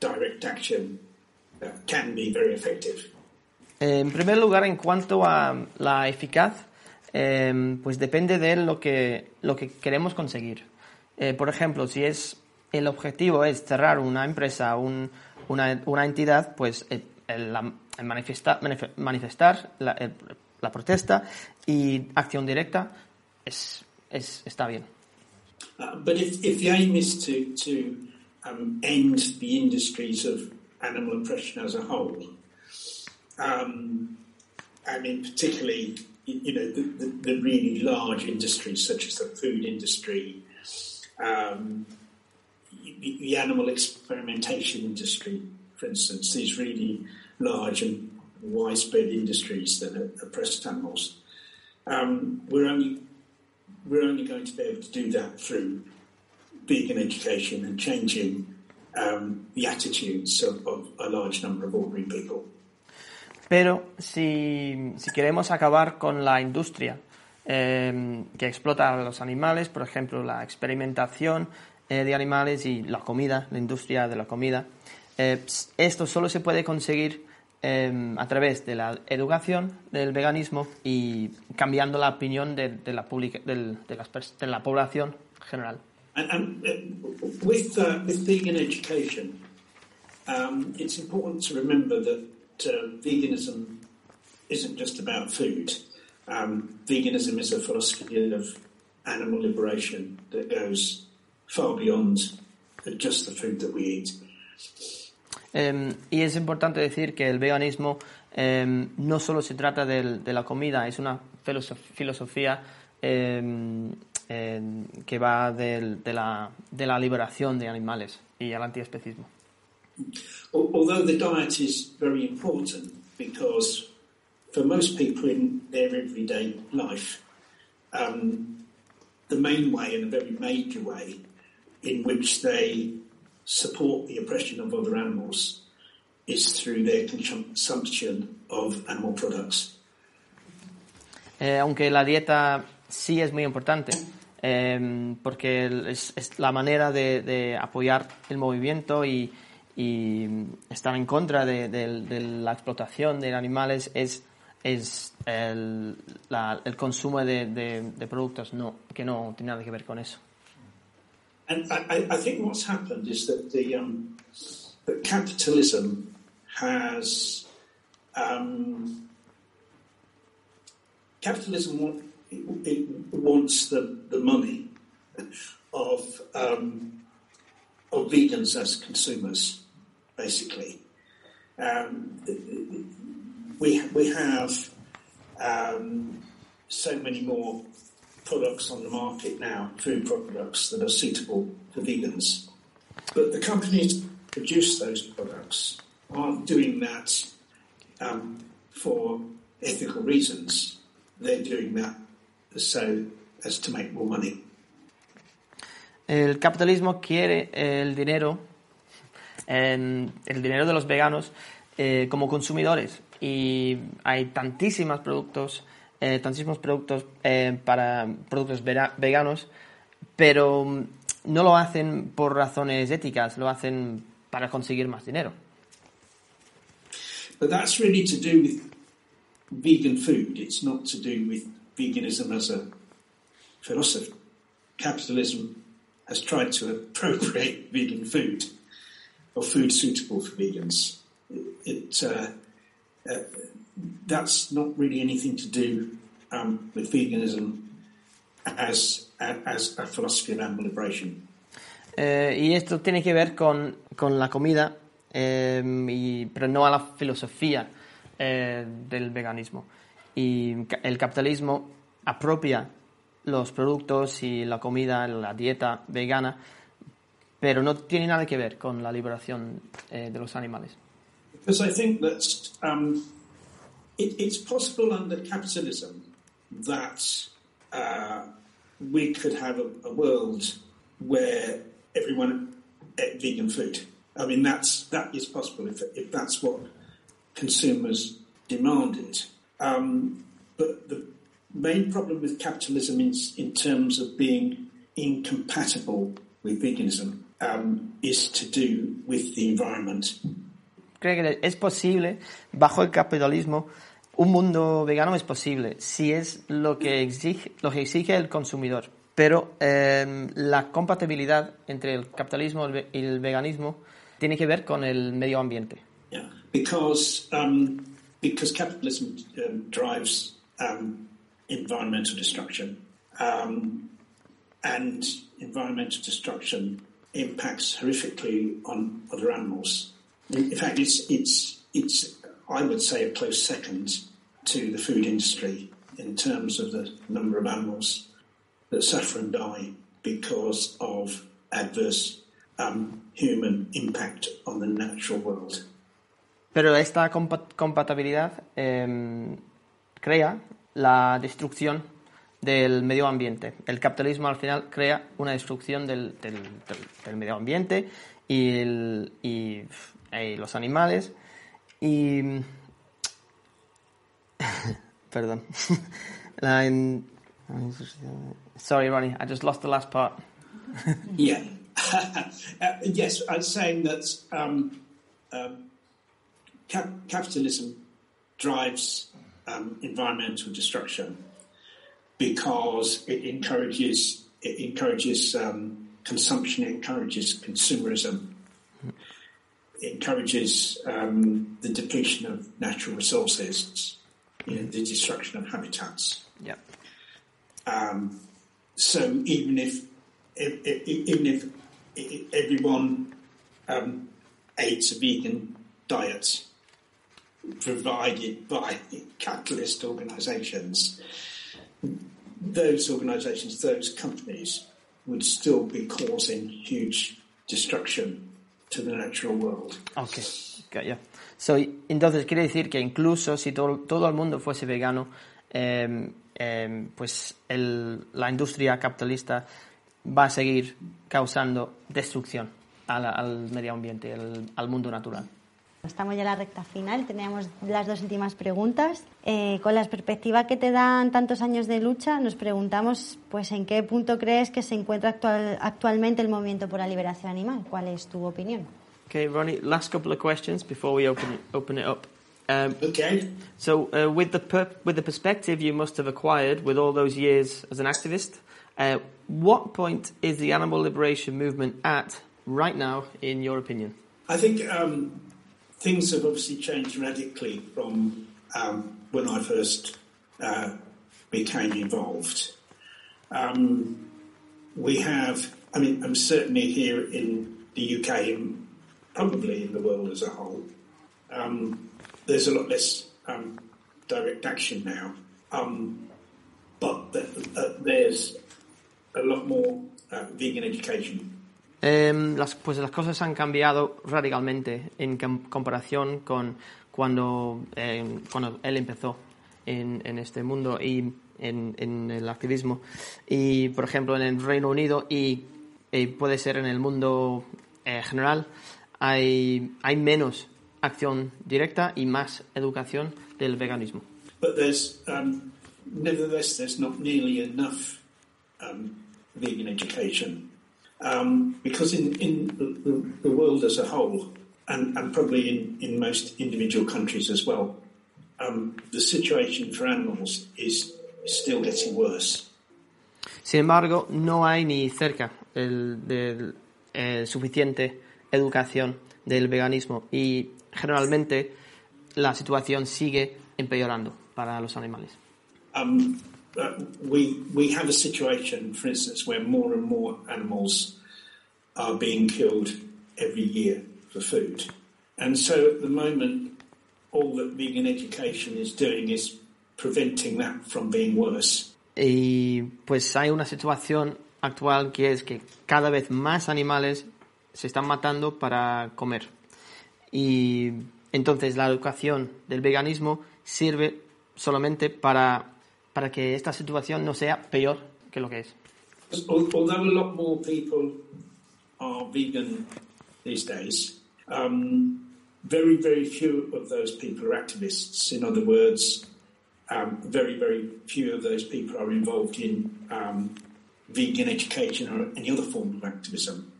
direct action can be very effective. En primer lugar, en cuanto a la eficaz, eh, pues depende de lo que, lo que queremos conseguir. Eh, por ejemplo, si es el objetivo es cerrar una empresa, un, una, entidad, pues manifesta, manifestar la, protesta y acción directa es, es, está bien. Uh, but if, if the aim is to, to um, end the industries of animal oppression as a whole. Um, I mean, particularly, you know, the, the, the, really large industries such as the food industry, um, the animal experimentation industry, for instance, these really large and widespread industries that oppress animals. Um, we're only we're only going to be able to do that through vegan education and changing um, the attitudes of, of, a large number of ordinary people. Pero si, si queremos acabar con la industria eh, que explota a los animales, por ejemplo, la experimentación eh, de animales y la comida, la industria de la comida, eh, esto solo se puede conseguir em, a través de la educación del veganismo y cambiando la opinión de, de la, publica, de, de, las, de la población general. And, and uh, with, uh, with vegan education, um, it's important to remember that uh, veganism isn't just about food. Um, veganism is a philosophy of animal liberation that goes far beyond just the food that we eat. Um, y es importante decir que el veganismo um, no solo se trata de, de la comida, es una filosofía eh, que va de, de, la, de la liberación de animales y el antiespecismo. Although the diet is very important because for most people in their everyday life, um, the main way and a very major way in which they support the oppression of other animals is through their consumption of animal products. Eh, aunque la dieta sí es muy importante, em, porque es, la manera de, apoyar el movimiento y, estar en contra de, la explotación de animales es, es el, el consumo de, productos no, que no tiene nada que ver con eso. And I, I think what's happened is that the um, that capitalism has um, capitalism want, it, it wants the, the money of um, of vegans as consumers, basically. Um, we we have um, so many more products on the market now, food products that are suitable for vegans. But the companies produce those products aren't doing that um, for ethical reasons. They're doing that so as to make more money. El capitalismo quiere el dinero, el dinero de los veganos eh, como consumidores y hay tantísimos productos eh, tantísimos productos eh, para productos veganos, pero mm, no lo hacen por razones éticas, lo hacen para conseguir más dinero. But that's really to do with vegan food. It's not to do with veganism as a philosophy. Capitalism has tried to appropriate [LAUGHS] vegan food or food suitable for vegans. It, uh, uh, that's not really anything to do um, with veganism as, as a philosophy of animal liberation. Eh, y esto tiene que ver con, con la comida, eh, y, pero no a la filosofía eh, del veganismo. Y el capitalismo apropia los productos y la comida, la dieta vegana, pero no tiene nada que ver con la liberación eh, de los animales. Because I think that um, it, it's possible under capitalism that uh, we could have a, a, world where everyone ate vegan food. I mean, that's that is possible if, if that's what consumers demanded. Um, but the main problem with capitalism is in terms of being incompatible with veganism um, is to do with the environment. Creo que es posible, bajo el capitalismo, un mundo vegano es posible si es lo que exige, lo que exige el consumidor. Pero eh, la compatibilidad entre el capitalismo y el veganismo tiene que ver con el medio ambiente. Yeah, because um, because capitalism um, drives um, environmental destruction, um, and environmental destruction impacts horrifically on other animals. In fact, it's it's it's I would say, a close second to the food industry in terms of the number of animals that suffer and die because of adverse um, human impact on the natural world. Pero esta compat compatibilidad eh, crea la destrucción del medio ambiente. El capitalismo al final crea una destrucción del, del, del, del medio ambiente y, el, y, y los animales Y. [LAUGHS] Perdón. [LAUGHS] Sorry, Ronnie, I just lost the last part. [LAUGHS] yeah. uh, yes, I'm saying that um, um, cap capitalism drives um, environmental destruction because it encourages it encourages um, consumption, it encourages consumerism, encourages um, the depletion of natural resources, you know, the destruction of habitats. Yeah. Um, so even if, if, if, even if everyone um, ate a vegan diet provided by capitalist organisations, those organisations, those companies would still be causing huge destruction to the natural world. Okay, okay yeah. So, entonces quiere decir que incluso si todo, todo el mundo fuese vegano, eh, eh, pues el, la industria capitalista va a seguir causando destrucción al, al medio ambiente, al, al mundo natural. Estamos ya en la recta final, teníamos las dos últimas preguntas. Eh, con la perspectiva que te dan tantos años de lucha, nos preguntamos pues en qué punto crees que se encuentra actual, actualmente el movimiento por la liberación animal. ¿Cuál es tu opinión? Okay, Ronnie, last couple of questions before we open it, open it up. Um, okay. So, uh, with the per- with the perspective you must have acquired with all those years as an activist, uh, what point is the animal liberation movement at right now, in your opinion? I think um, things have obviously changed radically from um, when I first uh, became involved. Um, we have, I mean, I'm certainly here in the UK probably in the world as a whole. Um, there's a lot less um, direct action now, um, but uh, there's a lot more uh, vegan education Las, pues las cosas han cambiado radicalmente en comparación con cuando, eh, cuando él empezó en, este mundo y en, el activismo. Y, por ejemplo, en el Reino Unido y, puede ser en el mundo eh, general, hay, hay menos acción directa y más educación del veganismo. But there's, um, nevertheless, there's not nearly enough um, vegan education um, because in, in the, world as a whole, and, and probably in, in, most individual countries as well, um, the situation for animals is still getting worse. Sin embargo, no hay ni cerca el, del, eh, suficiente educación del veganismo y generalmente la situación sigue empeorando para los animales. Um, uh, we we have a situation, for instance, where more and more animals are being killed every year for food. And so at the moment, all that vegan education is doing is preventing that from being worse. Y pues hay una situación actual que es que cada vez más animales se están matando para comer. Y entonces la educación del veganismo sirve solamente para para que esta situación no sea peor que lo que es. Although a lot more people are vegan these days, um, very, very few of those people are activists. In other words, um, very, very few of those people are involved in um, vegan education or any other form of activism.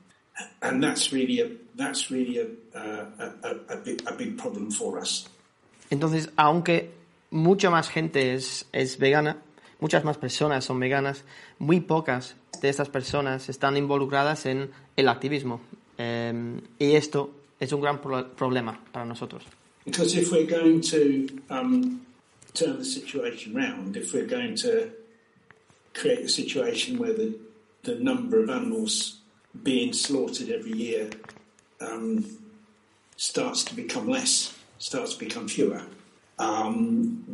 And that's really a, that's really a, uh, a, a, big, a big problem for us. Entonces, aunque mucha más gente es, vegana, muchas más personas son veganas, muy pocas de estas personas están involucradas en el activismo. Eh, y esto es un gran pro problema para nosotros. Because if we're going to um, turn the situation round, if we're going to create a situation where the, the number of animals being slaughtered every year um, starts to become less, starts to become fewer, um,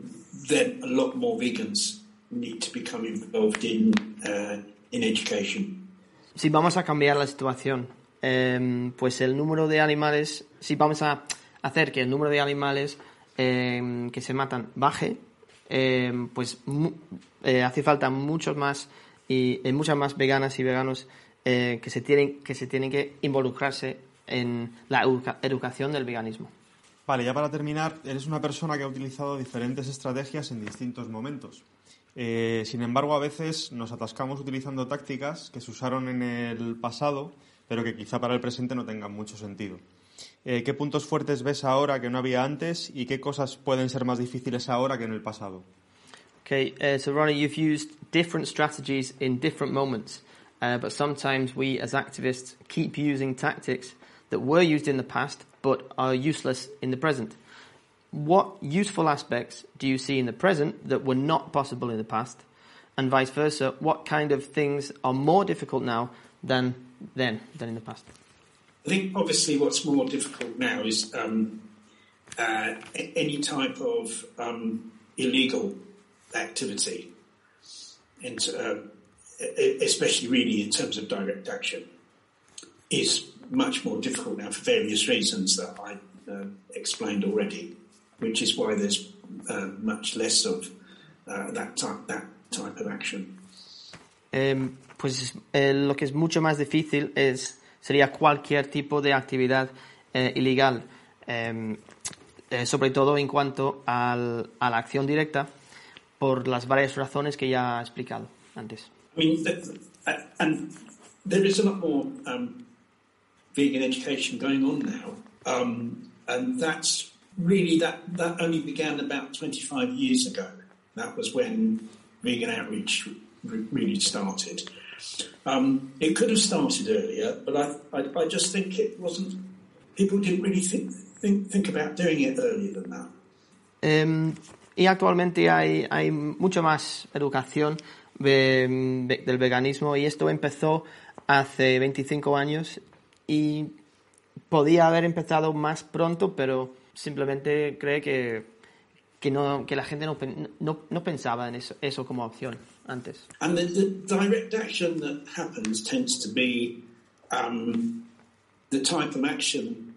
then a lot more vegans need to become involved in, uh, in education. Si vamos a cambiar la situación, eh, pues el número de animales, si vamos a hacer que el número de animales eh, que se matan baje, eh, pues eh, hace falta muchos más y eh, muchas más veganas y veganos eh, que se tienen que se tienen que involucrarse en la educa educación del veganismo. Vale, ya para terminar, eres una persona que ha utilizado diferentes estrategias en distintos momentos. Eh, sin embargo, a veces nos atascamos utilizando tácticas que se usaron en el pasado, pero que quizá para el presente no tengan mucho sentido. Eh, ¿Qué puntos fuertes ves ahora que no había antes y qué cosas pueden ser más difíciles ahora que en el pasado? Okay, uh, so Ronnie, you've used different strategies in different moments, uh, but sometimes we as activists keep using tactics that were used in the past but are useless in the present. What useful aspects do you see in the present that were not possible in the past? And vice versa, what kind of things are more difficult now than then, than in the past? I think obviously what's more difficult now is um, uh, any type of um, illegal activity, and, uh, especially really in terms of direct action, is much more difficult now for various reasons that I uh, explained already, which is why there's uh, much less of uh, that, type, that type of action. Eh, pues eh, lo que es mucho más difícil es sería cualquier tipo de actividad eh, ilegal. em, eh, sobre todo en cuanto al, a la acción directa, por las varias razones que ya he explicado antes. I mean, th- th- and there is a lot more um, vegan education going on now, um, and that's really that that only began about 25 years ago. That was when vegan outreach really started. Um, it could have started earlier, but I, I, I just think it wasn't. People didn't really think think, think about doing it earlier than that. Em, y actualmente hay, hay mucho más educación de- de- del veganismo y esto empezó hace 25 años y podía haber empezado más pronto, pero simplemente cree que, que, no, que la gente no, no, no pensaba en eso, eso como opción antes. And the, the direct action that happens tends to be um, the type of action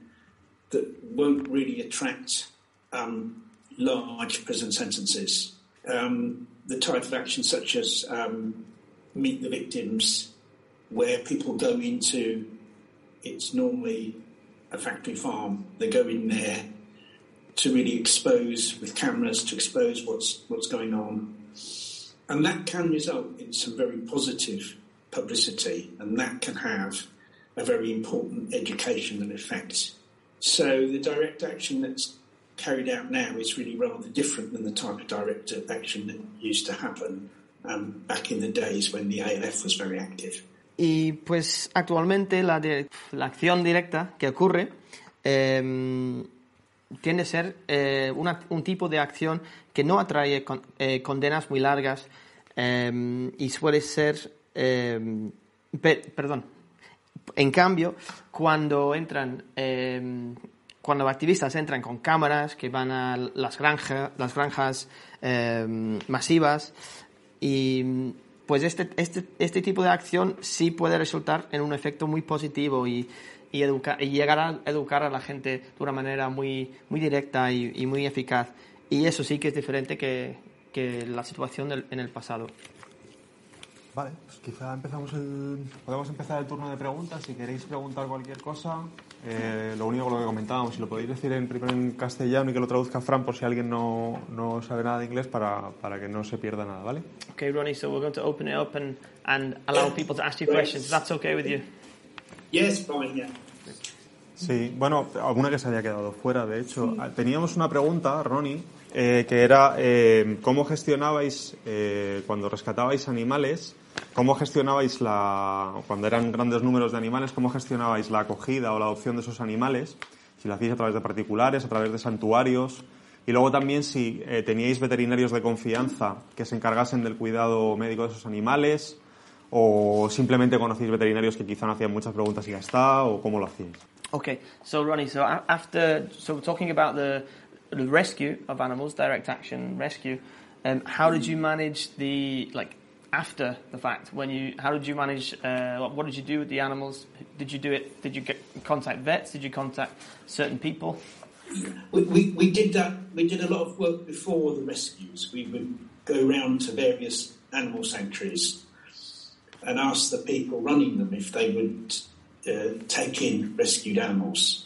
that won't really attract um, large prison sentences. Um, the type of action such as um, meet the victims, where people go into, it's normally a factory farm. They go in there to really expose with cameras to expose what's what's going on. And that can result in some very positive publicity, and that can have a very important educational effect. So the direct action that's carried out now is really rather different than the type of direct action that used to happen um, back in the days when the ALF was very active. Y pues actualmente la, de- la acción directa que ocurre em, tiende a ser eh, un tipo de acción que no atrae con- eh, condenas muy largas em, y suele ser, em, pe- perdón, en cambio, cuando entran, cuando activistas entran con cámaras que van a las, granja- las granjas masivas y pues este, este, este tipo de acción sí puede resultar en un efecto muy positivo y, y, educa- y llegar a educar a la gente de una manera muy, muy directa y, y muy eficaz. Y eso sí que es diferente que, que la situación del- en el pasado. Vale, pues quizá empezamos el, podemos empezar el turno de preguntas. Si queréis preguntar cualquier cosa, eh, lo único lo que comentábamos, si lo podéis decir en, primero en castellano y que lo traduzca Fran por si alguien no, no sabe nada de inglés para, para que no se pierda nada, ¿vale? Okay, Ronnie, so we're going to open it up and, and allow people to ask you questions. That's okay with you? Yes, fine, yeah. Sí, bueno, alguna que se había quedado fuera, de hecho. Ah, Teníamos una pregunta, Ronnie, eh, que era eh, cómo gestionabais, eh, cuando rescatabais animales, cómo gestionabais la, cuando eran grandes números de animales, cómo gestionabais la acogida o la adopción de esos animales, si lo hacíais a través de particulares, a través de santuarios, y luego también si eh, teníais veterinarios de confianza que se encargasen del cuidado médico de esos animales, o simplemente conocéis veterinarios que quizá no hacían muchas preguntas y ya está, o cómo lo hacíais. Okay, so Ronnie, so after, so talking about the, the rescue of animals, direct action rescue, um, how did you manage the, like, after the fact, when you, how did you manage, uh, what, did you do with the animals? Did you do it, did you get, contact vets? Did you contact certain people? We, we, we did that. We did a lot of work before the rescues. We would go round to various animal sanctuaries and ask the people running them if they would uh, take in rescued animals.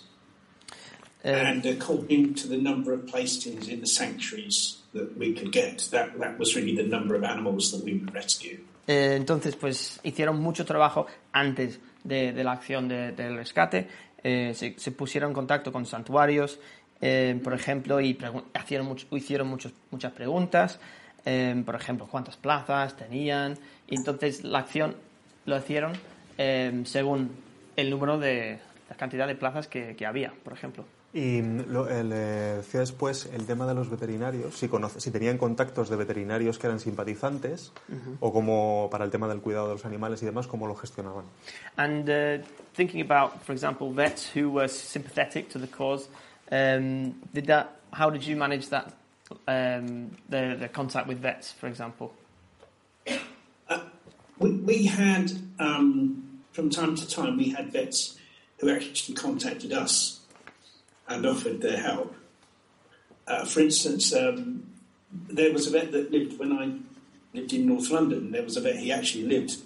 Um, and according to the number of placings in the sanctuaries that we could get, that, that was really the number of animals that we would rescue. Eh, entonces, pues hicieron mucho trabajo antes de, de la acción de- del rescate. Eh, se, se pusieron en contacto con santuarios, eh, por ejemplo, y hicieron, much- hicieron muchos, muchas preguntas. eh, por ejemplo, cuántas plazas tenían. Y entonces la acción lo hicieron eh, según el número de la cantidad de plazas que, que había, por ejemplo. Y mm, lo, el, eh, decía después el tema de los veterinarios, si, conoce- si tenían contactos de veterinarios que eran simpatizantes o como para el tema del cuidado de los animales y demás, cómo lo gestionaban. And uh, thinking about, for example, vets who were sympathetic to the cause, um, did that? How did you manage that? Um, the, the contact with vets, for example. We, we had, um, from time to time, we had vets who actually contacted us and offered their help. Uh, for instance, um, there was a vet that lived when I lived in North London. There was a vet, he actually lived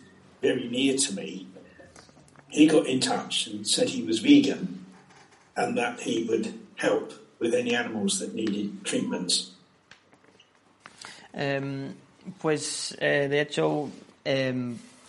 very near to me. He got in touch and said he was vegan and that he would help with any animals that needed treatments. Um, pues eh, de hecho eh,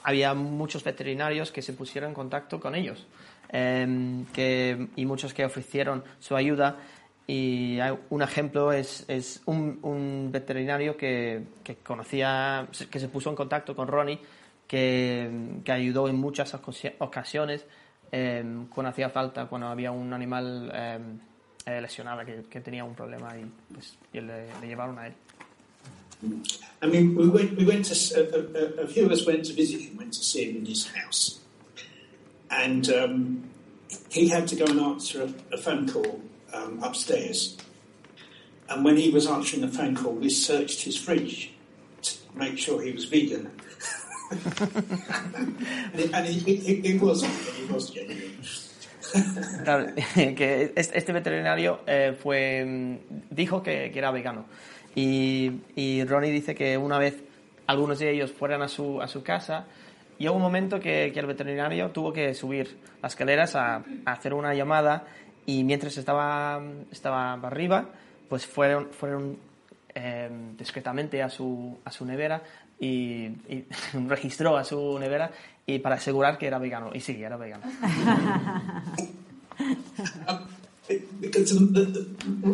había muchos veterinarios que se pusieron en contacto con ellos eh, que, y muchos que ofrecieron su ayuda. Y un ejemplo es, es un, un, veterinario que, que, conocía, que se puso en contacto con Ronnie, que, que ayudó en muchas ocasiones eh, cuando hacía falta, cuando había un animal eh, lesionado que, que, tenía un problema y, pues, y le, le llevaron a él. I mean, we went, we went to, a, a, a, few of us went to visit him, went to see him in his house. And um, he had to go and answer a, a phone call um, upstairs. And when he was answering the phone call, we searched his fridge to make sure he was vegan. [LAUGHS] and he, he, he, was, he was genuine. [LAUGHS] Claro, [LAUGHS] que este veterinario eh, fue, dijo que, que era vegano. Y, y, Ronnie dice que una vez algunos de ellos fueran a su, a su casa, y hubo un momento que, que, el veterinario tuvo que subir las escaleras a, a, hacer una llamada y mientras estaba, estaba arriba, pues fueron, fueron eh, discretamente a su, a su nevera y, y [LAUGHS] registró a su nevera y para asegurar que era vegano. Y sí, era vegano. because the, the,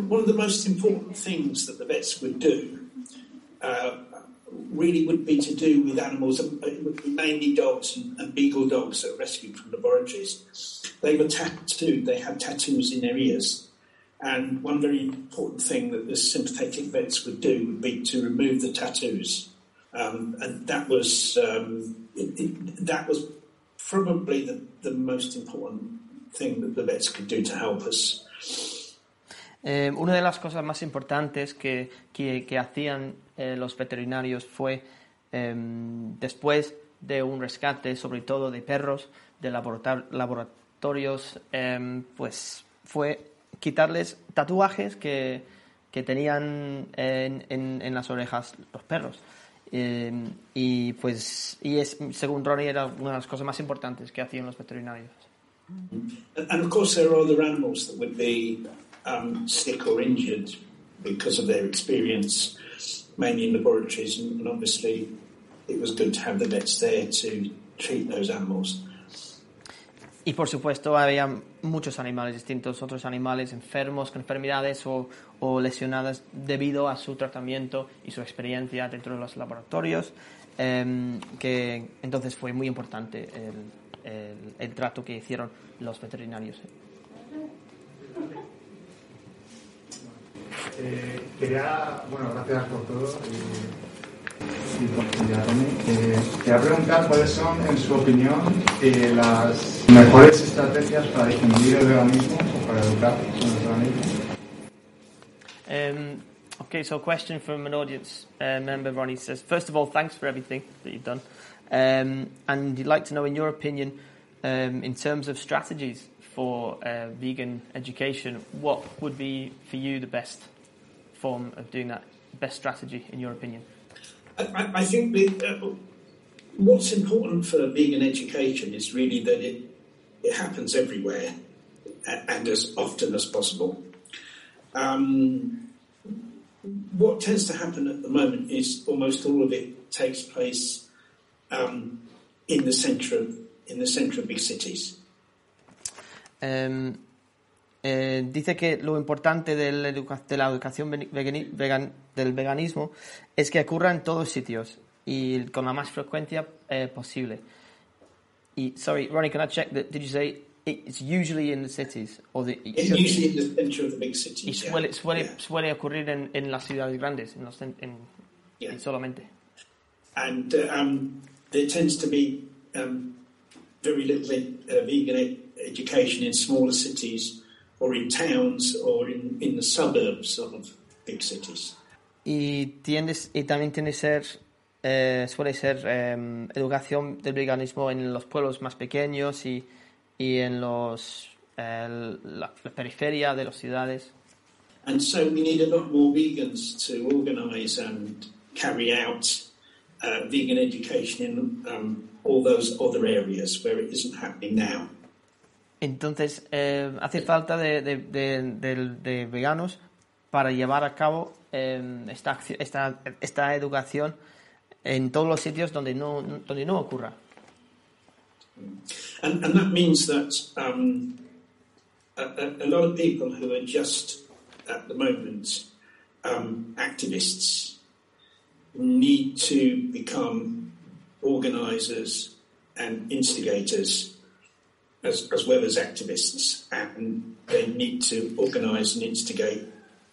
one of the most important things that the vets would do uh, really would be to do with animals, uh, mainly dogs and, and, beagle dogs that are rescued from laboratories. They were tattooed, they had tattoos in their ears. And one very important thing that the sympathetic vets would do would be to remove the tattoos. Um, and that was, um, it, it, that was probably the, the most important thing that the vets could do to help us. Eh, una de las cosas más importantes que, que, que hacían eh, los veterinarios fue, eh, después de un rescate, sobre todo de perros, de laboratorios, em, pues fue quitarles tatuajes que, que tenían en, en, en, las orejas los perros. Em, y pues, y es, según Ronnie, era una de las cosas más importantes que hacían los veterinarios. And of course, there are other animals that would be um, sick or injured because of their experience, mainly in laboratories, and, and obviously it was good to have the vets there to treat those animals. Y por supuesto había muchos animales distintos, otros animales enfermos con enfermedades o, o lesionadas debido a su tratamiento y su experiencia dentro de los laboratorios, eh, que entonces fue muy importante el, el, el trato que hicieron los veterinarios. Eh, quería, bueno, gracias por todo. Y, y por eh, quería preguntar cuáles son, en su opinión, eh, las mejores estrategias para difundir el veganismo o para educar el veganismo. Um, okay, so a question from an audience uh, member, Ronnie says, first of all, thanks for everything that you've done. Um, and you'd like to know, in your opinion, um, in terms of strategies for uh, vegan education, what would be for you the best form of doing that, best strategy in your opinion? I, I think the, uh, what's important for vegan education is really that it, it happens everywhere and as often as possible. Um, what tends to happen at the moment is almost all of it takes place um, in the centre of in the centre of big cities. Um, eh, dice que lo importante de la, educa de la educación vegan del veganismo es que ocurra en todos sitios y con la más frecuencia eh, posible. Y, sorry, Ronnie, can I check that? Did you say it's usually in the cities? Or the, it's usually in the center of the big cities. Y suele, yeah. suele, yeah. suele ocurrir en, en, las ciudades grandes, en los, en, yeah. solamente. And uh, um, there tends to be um, very little uh, vegan education in smaller cities or in towns or in, in the suburbs of big cities. Y, tiendes, y también tiene ser, eh, suele ser eh, educación del veganismo en los pueblos más pequeños y, y en los, eh, la, la, periferia de las ciudades. And so we need a lot more vegans to organize and carry out uh, vegan education in um, all those other areas where it isn't happening now. Entonces, eh, hace falta de, de, de, de, veganos para llevar a cabo eh, esta, esta, esta educación en todos los sitios donde no, donde no ocurra. And, and that means that um, a, a, lot of people who are just at the moment um, activists need to become organisers and instigators as, as well as activists, and they need to organise and instigate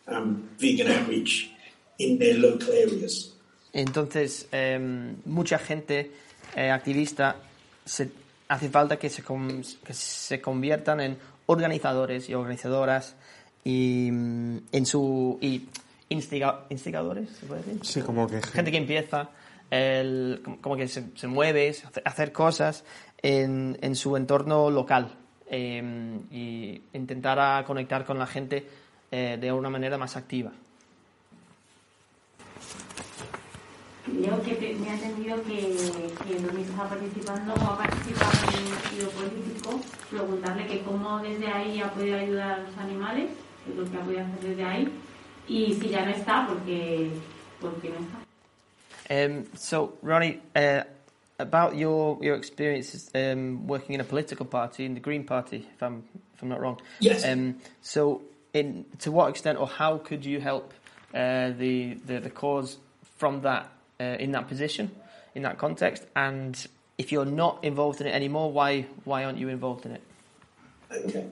um, vegan outreach in their local areas. Entonces, eh, mucha gente eh, activista se, hace falta que se, que se conviertan en organizadores y organizadoras y mm, en su y instigadores ¿se puede decir? sí como que gente que empieza el, como que se, se mueve hacer cosas en, en su entorno local eh, y intentar conectar con la gente eh, de una manera más activa Leo que me ha entendido que, que que está participando o ha participado en un partido político, preguntarle que cómo desde ahí ha podido ayudar a los animales, lo que ha podido hacer desde ahí, y si ya no está, porque, porque no está. Um, so, Ronnie, uh, about your your experiences um, working in a political party, in the Green Party, if I'm if I'm not wrong. Yes. Um, so, in to what extent or how could you help uh, the, the the cause from that uh, in that position, in that context? And if you're not involved in it anymore, why why aren't you involved in it? Okay.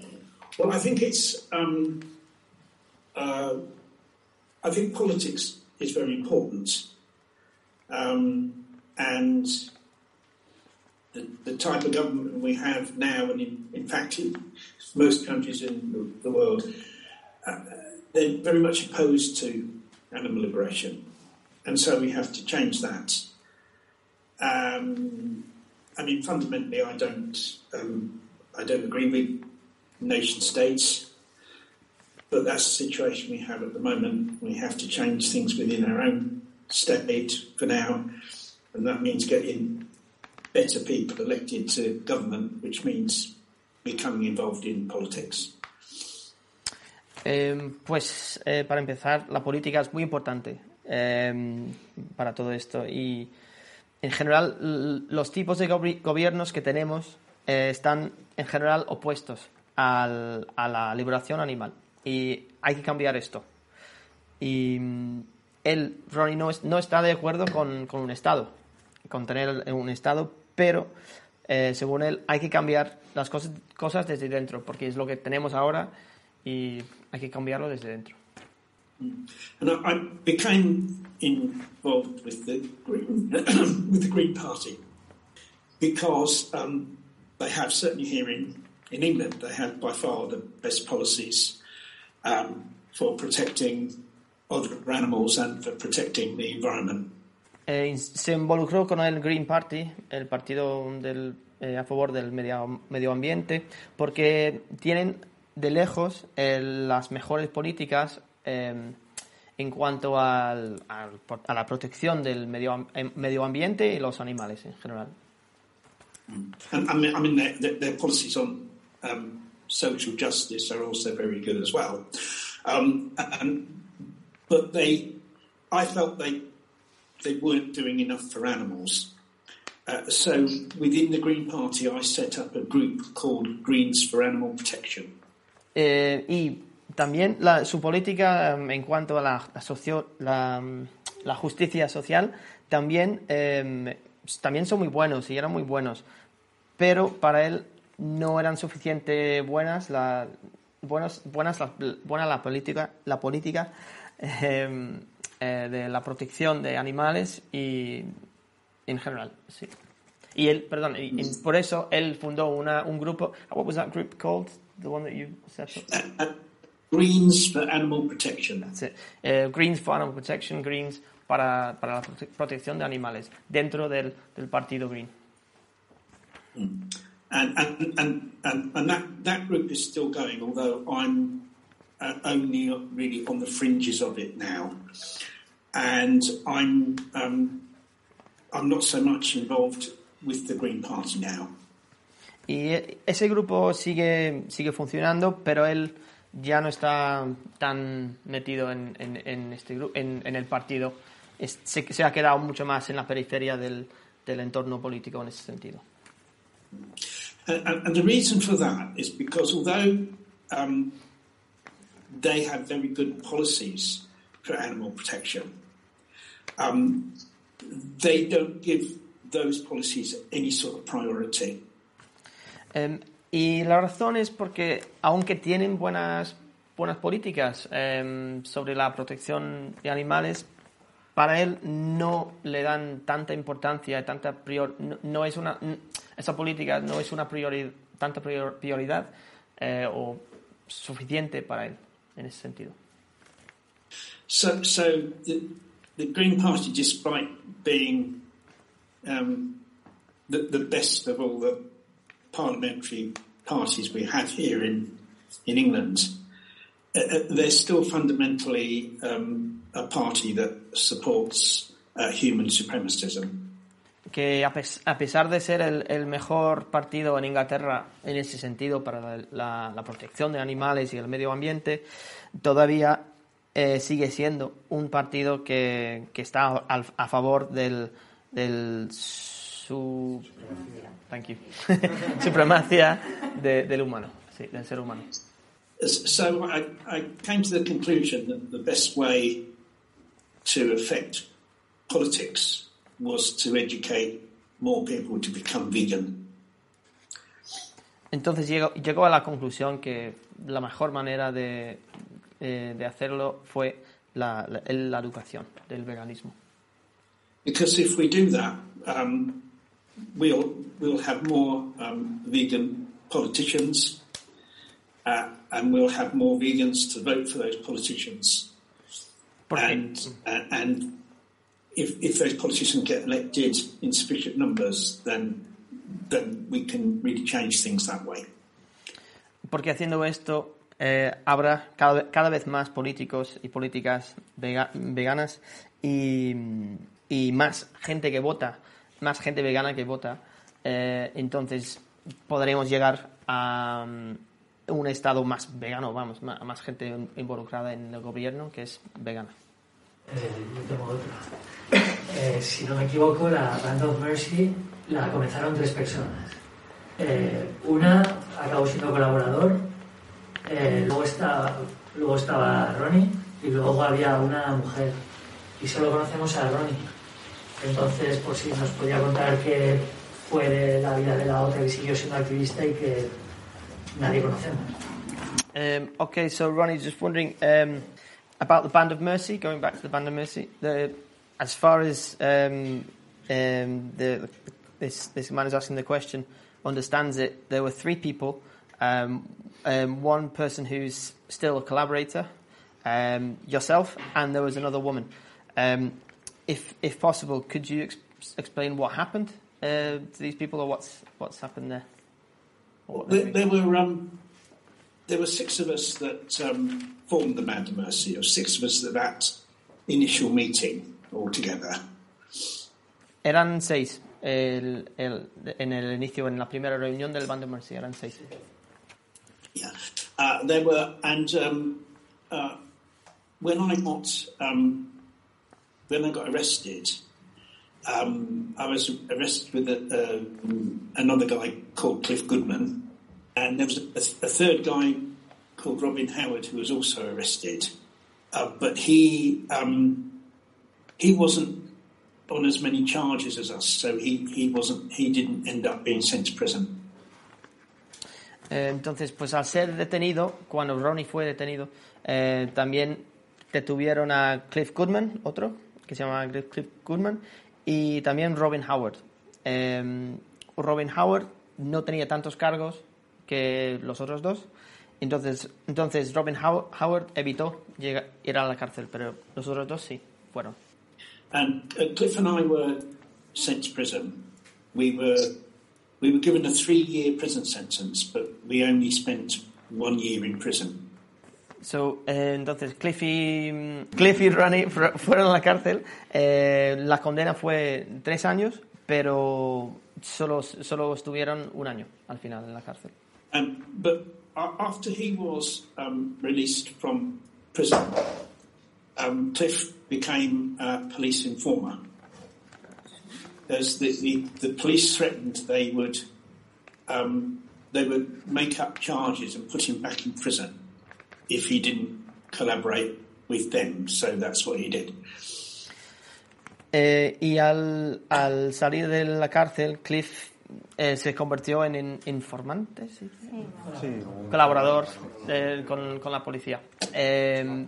Well, I think it's. Um, uh, I think politics is very important, um, and the, the, type of government we have now, and in, in fact, in most countries in the, world, uh, they're very much opposed to animal liberation and so we have to change that. Um, I mean, fundamentally, I don't, um, I don't agree with nation states, but that's the situation we have at the moment. We have to change things within our own state for now, and that means getting better people elected to government, which means becoming involved in politics. Eh, pues eh, para empezar, la política es muy importante. Em, para todo esto. Y en general, los tipos de gobiernos que tenemos eh, están en general opuestos al, a la liberación animal. Y hay que cambiar esto. Y él, Ronnie, no, no está de acuerdo con, con, un Estado, con tener un Estado, pero eh, según él hay que cambiar las cosas, cosas desde dentro, porque es lo que tenemos ahora y hay que cambiarlo desde dentro. And I, I became involved with the Green, [COUGHS] with the Green Party because um, they have certainly here in, in England they have by far the best policies um, for protecting other animals and for protecting the environment. Eh, se involucró con el Green Party, el partido del, eh, a favor del medio, medio ambiente, porque tienen de lejos eh, las mejores políticas eh, en cuanto al, al, a la protección del medio, medio ambiente y los animales en general. And, I mean, I mean their, their, their policies on um, social justice are also very good as well. Um, and, but they, I felt they, they weren't doing enough for animals. Uh, so within the Green Party, I set up a group called Greens for Animal Protection. Eh, y también su política um, en cuanto a la, la, justicia social también, eh, también son muy buenos y eran muy buenos, pero para él no eran suficientemente buenas buenas, buenas la política eh, eh, de la protección de animales y en general, sí. Y él, perdón, y, y por eso él fundó una, un grupo. What was that group called? The one that you set up? [LAUGHS] Greens for Animal Protection. That's it. Uh, greens for Animal Protection, Greens para, para la prote protección de animales, dentro del, del Partido Green. Mm. And, and, and, and, and that, that group is still going, although I'm uh, only really on the fringes of it now. And I'm, um, I'm not so much involved with the Green Party now. Y ese grupo sigue, sigue funcionando, pero él ya no está tan metido en, en, este en, en el partido. se, se, ha quedado mucho más en la periferia del, del entorno político en ese sentido. And, and the reason for that is because although um, they have very good policies for animal protection, um, they don't give those policies any sort of priority. Um, y la razón es porque, aunque tienen buenas, buenas políticas um, sobre la protección de animales, para él no le dan tanta importancia, tanta prior, no, no es una, esa política no es una priori, tanta prior, prioridad eh, o suficiente para él en ese sentido. So, so the, the Green Party, despite being um, the, the best of all the parliamentary parties we have here in in England, uh, uh they're still fundamentally um, a party that supports uh, human supremacism. Que a, pesar de ser el, mejor partido en Inglaterra en ese sentido para la, protección de animales y el medio ambiente, todavía eh, sigue siendo un partido que, está a favor del, del su, [LAUGHS] supremacía del humano, sí, del ser humano. So I, I came to the conclusion that the best way to affect politics was to educate more people to become vegan. Entonces llegó, llegó a la conclusión que la mejor manera de, eh, de hacerlo fue la, la, la, educación del veganismo. Because if we do that, um, we'll, we'll have more um, vegan politicians uh, and we'll have more vegans to vote for those politicians. And, uh, and if, if those politicians get elected in sufficient numbers, then, then we can really change things that way. Porque haciendo esto eh, habrá cada, cada, vez más políticos y políticas vega, veganas y, y, más gente que vota, más gente vegana que vota. Eh, entonces podremos llegar a um, un estado más vegano, vamos, más, más gente involucrada en el gobierno que es vegana. Eh, yo tengo otra. Eh, si no me equivoco, la Band of Mercy la comenzaron tres personas. Eh, una acabó siendo colaborador, luego, estaba, luego estaba Ronnie y luego había una mujer. Y solo conocemos a Ronnie. Entonces, por si nos podía contar qué fue la vida de la otra que siguió siendo activista y que nadie conocemos. Um, okay, so Ronnie, just wondering, um, about the Band of Mercy, going back to the Band of Mercy, the, as far as um, um, the, this, this man is asking the question understands it, there were three people. Um, um one person who's still a collaborator, um, yourself, and there was another woman. Um, if, if possible, could you ex- explain what happened uh, to these people, or what's what's happened there? There, there, were there were six of us that formed the Band of Mercy, or six of us at that initial meeting altogether. Eran seis el, el, en el inicio, en la primera reunión del Band of Mercy, eran seis. Yeah, uh, there were, and um, uh, when I got um, when I got arrested, um, I was arrested with a, uh, another guy called Cliff Goodman, and there was a, a, third guy called Robin Howard who was also arrested, uh, but he um, he wasn't on as many charges as us, so he, he wasn't he didn't end up being sent to prison. Entonces, pues al ser detenido, cuando Ronnie fue detenido, eh, también detuvieron a Cliff Goodman, otro, que se llama Cliff Goodman, y también Robin Howard. Eh, Robin Howard no tenía tantos cargos, que los otros dos. Entonces, entonces Robin Howard evitó llegar, ir a la cárcel, pero los otros dos sí fueron. And uh, Cliff and I were sent to prison. We were we were given a three-year prison sentence, but we only spent one year in prison. So, eh, entonces Cliff y, Cliff y Ronnie fueron a la cárcel. Eh, la condena fue tres años, pero solo, solo estuvieron un año al final en la cárcel. Um, but after he was um, released from prison, um, Cliff became a police informer. As the, the, the police threatened they would um, they would make up charges and put him back in prison if he didn't collaborate with them. So that's what he did. Eh, y al, al, salir de la cárcel, Cliff eh, se convirtió en, informante, ¿sí? Sí. colaborador eh, con, con, la policía. Eh,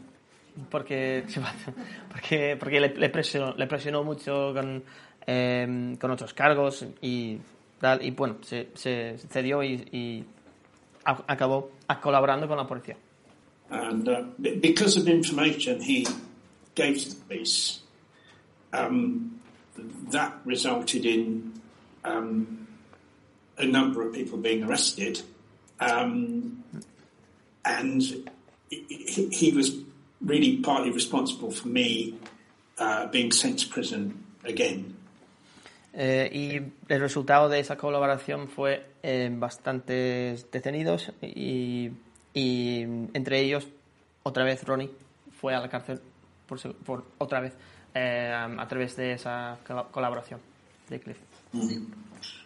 porque [LAUGHS] porque, porque le, le, presionó, le presionó mucho con, eh, con otros cargos y y bueno, se, se cedió y, y acabó colaborando con la policía. And uh, because of information he gave to the police, um, that resulted in um, a number of people being arrested, um, and he, he, was really partly responsible for me uh, being sent to prison again. Eh, y el resultado de esa colaboración fue eh, bastantes detenidos y, y, entre ellos otra vez Ronnie fue a la cárcel por, por otra vez eh, a través de esa colaboración de Cliff. Mm -hmm.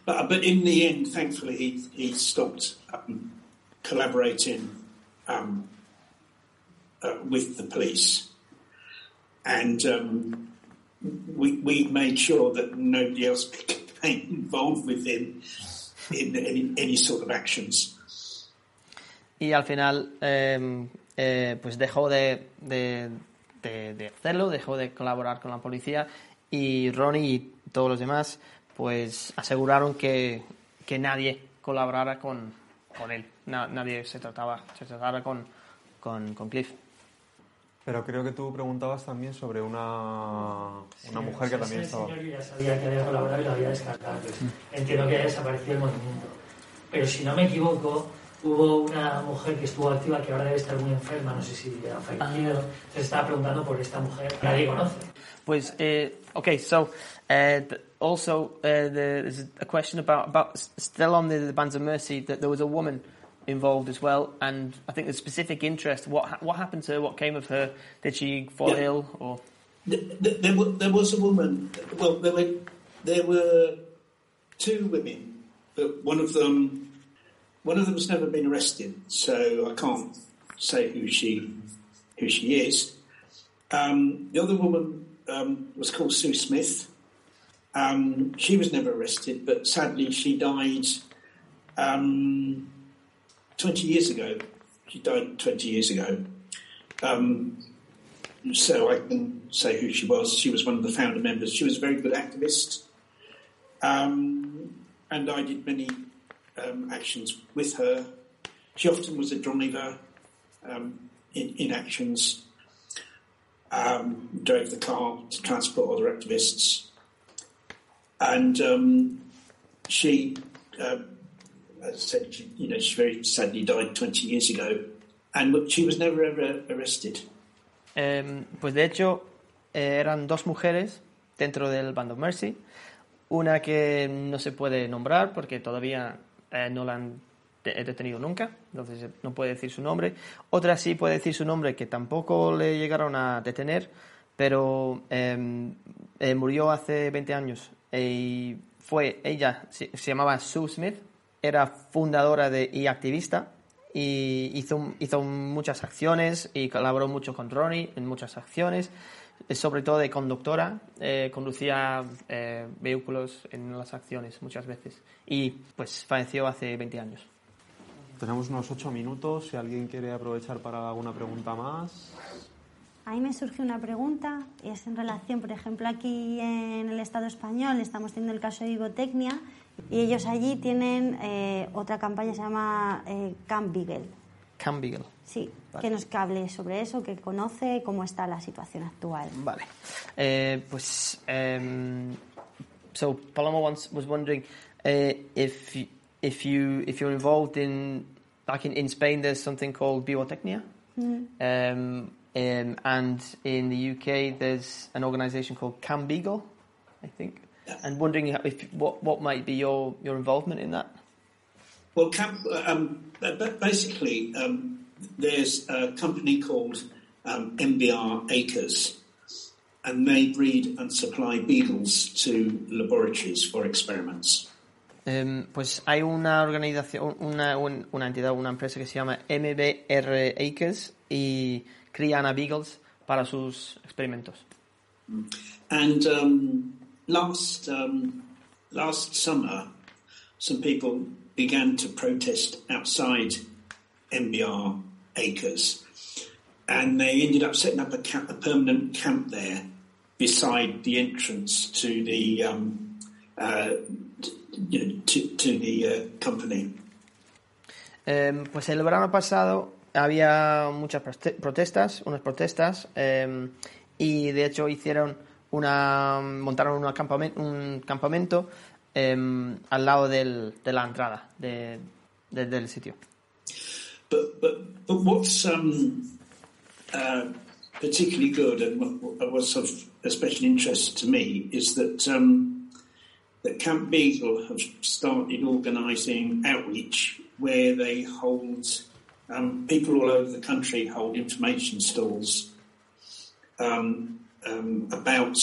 But, but, in the end, thankfully, he, he stopped um, collaborating um, uh, with the police. And um, we, we made sure that nobody else [LAUGHS] became involved with him in any, any sort of actions. Y al final, eh, eh, pues dejó de, de, de, de, hacerlo, dejó de colaborar con la policía y Ronnie y todos los demás, pues aseguraron que, que nadie colaborara con, con él, Na, nadie se trataba, se tratara con, con, con Cliff. Pero creo que tú preguntabas también sobre una, una mujer que también estaba. Señor ya sabía que había colaborado y lo había descartado. Entiendo que haya desaparecido el movimiento. Pero si no me equivoco, hubo una mujer que estuvo activa que ahora debe estar muy enferma, no sé si ha fallecido. Entonces estaba preguntando por esta mujer. Nadie conoce. Pues, eh, okay, so uh, also uh, there's a question about, about still on the, the Bands of Mercy that there was a woman involved as well, and I think there's specific interest. What what happened to her? What came of her? Did she fall yeah. ill or? There, there, there, was a woman. Well, there were there were two women, but one of them one of them's never been arrested, so I can't say who she who she is. Um, the other woman um, was called Sue Smith. Um, she was never arrested, but sadly she died um, 20 years ago. She died 20 years ago. Um, so I can say who she was. She was one of the founder members. She was a very good activist. Um, and I did many um, actions with her. She often was a driver um, in, in, actions, um, drove the car to transport other activists. And um, she uh, as I said, she, you know, she very sadly died 20 years ago, and she was never ever arrested. Eh, pues de hecho, eh, eran dos mujeres dentro del Band of Mercy. Una que no se puede nombrar porque todavía eh, no la han detenido nunca, entonces eh, no puede decir su nombre. Otra sí puede decir su nombre que tampoco le llegaron a detener, pero em, eh, murió hace 20 años. Y fue ella, se, se llamaba Sue Smith, era fundadora de, y activista y hizo, hizo muchas acciones y colaboró mucho con Ronnie en muchas acciones, eh, sobre todo de conductora, eh, conducía eh, vehículos en las acciones muchas veces y pues falleció hace 20 años. Tenemos unos 8 minutos, si alguien quiere aprovechar para alguna pregunta más. A mí me surge una pregunta, y es en relación, por ejemplo, aquí en el Estado español estamos teniendo el caso de Ibotecnia y ellos allí tienen eh, otra campaña se llama eh, Camp Beagle. Camp Beagle. Sí, vale. que nos hable sobre eso, que conoce cómo está la situación actual. Vale. Eh, pues, um, so Paloma once was wondering uh, if if you if you're involved in like in, in Spain, there's something called Biotechnia. Mm. Um, um, and in the UK, there's an organisation called Cambigo, I think. and wondering if what what might be your your involvement in that. Well, camp, um, basically, um, there's a company called um, MBR Acres, and they breed and supply beagles to laboratories for experiments. Um, pues hay una organización, una, una entidad, una empresa que se llama MBR Acres y crían a beagles para sus experimentos. And um, last um, last summer, some people began to protest outside MBR Acres, and they ended up setting up a, camp, a permanent camp there beside the entrance to the um, uh, to, to, the uh, company. Um, pues el verano pasado había muchas protestas, unas protestas, um, y de hecho hicieron una, montaron un campamento, un campamento um, al lado del, de la entrada de, de, del sitio. But, but, but what's um, uh, particularly good and what, what's of special interest to me is that um, that Camp Beagle have started organising outreach where they hold um, people all over the country hold information stalls um, um, about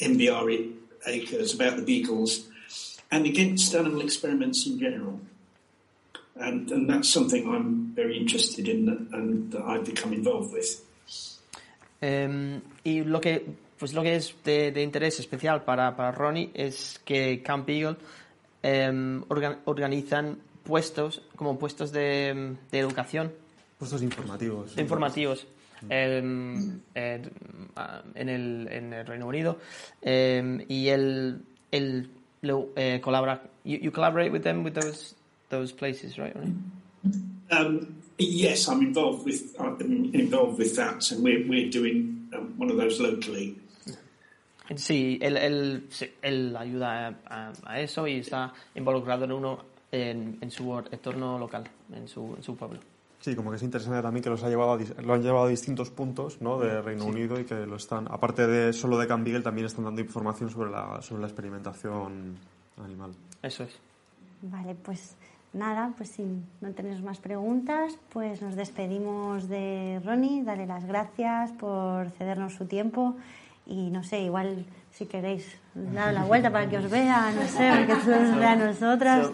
MBR acres, about the beagles, and against animal experiments in general. And, and that's something I'm very interested in and that I've become involved with. Y lo que, pues lo que es de, de interés especial para, para, Ronnie es que Camp Eagle organ, organizan puestos, como puestos de, de educación. Puestos informativos. Informativos. en, en, el, en el Reino Unido um, y él, él lo, eh, colabora. You, you, collaborate with them with those those places, right? Um, yes, I'm involved with I'm involved with that, and we're we're doing um, one of those locally. Sí, él, él, él ayuda a, a, eso y está involucrado en uno en, en su entorno local, en su, en su pueblo. Sí, como que es interesante también que los ha llevado lo han llevado a distintos puntos ¿no? de Reino Unido y que lo están, aparte de solo de Campbell, también están dando información sobre la, sobre la experimentación animal. Eso es. Vale, pues nada, pues si no tenéis más preguntas, pues nos despedimos de Ronnie, darle las gracias por cedernos su tiempo y no sé, igual si queréis dar la vuelta para que os vea, no sé, para que os vea a [LAUGHS] nosotras.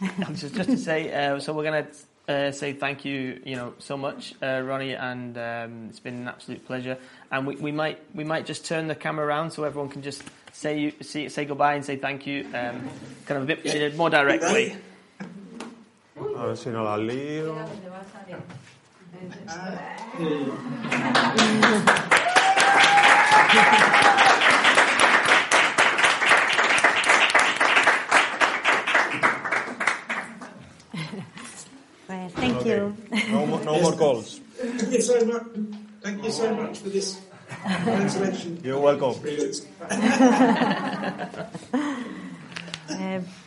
[LAUGHS] just, just to say, uh, so we're going to uh, say thank you, you know, so much, uh, Ronnie, and um, it's been an absolute pleasure. And we, we might we might just turn the camera around so everyone can just say you see, say goodbye and say thank you, um, kind of a bit more directly. A ver si no la lío. [LAUGHS] [LAUGHS] Thank okay. you. No, more, no more [LAUGHS] calls. Thank you so much. Thank you so much for this intervention. You're welcome. [LAUGHS] uh,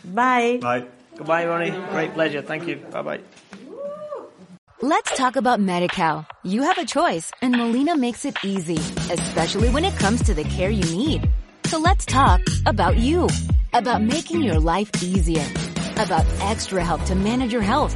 bye. Bye. Goodbye, Ronnie. Great pleasure. Thank you. Bye bye. Let's talk about MediCal. You have a choice, and Molina makes it easy, especially when it comes to the care you need. So let's talk about you, about making your life easier, about extra help to manage your health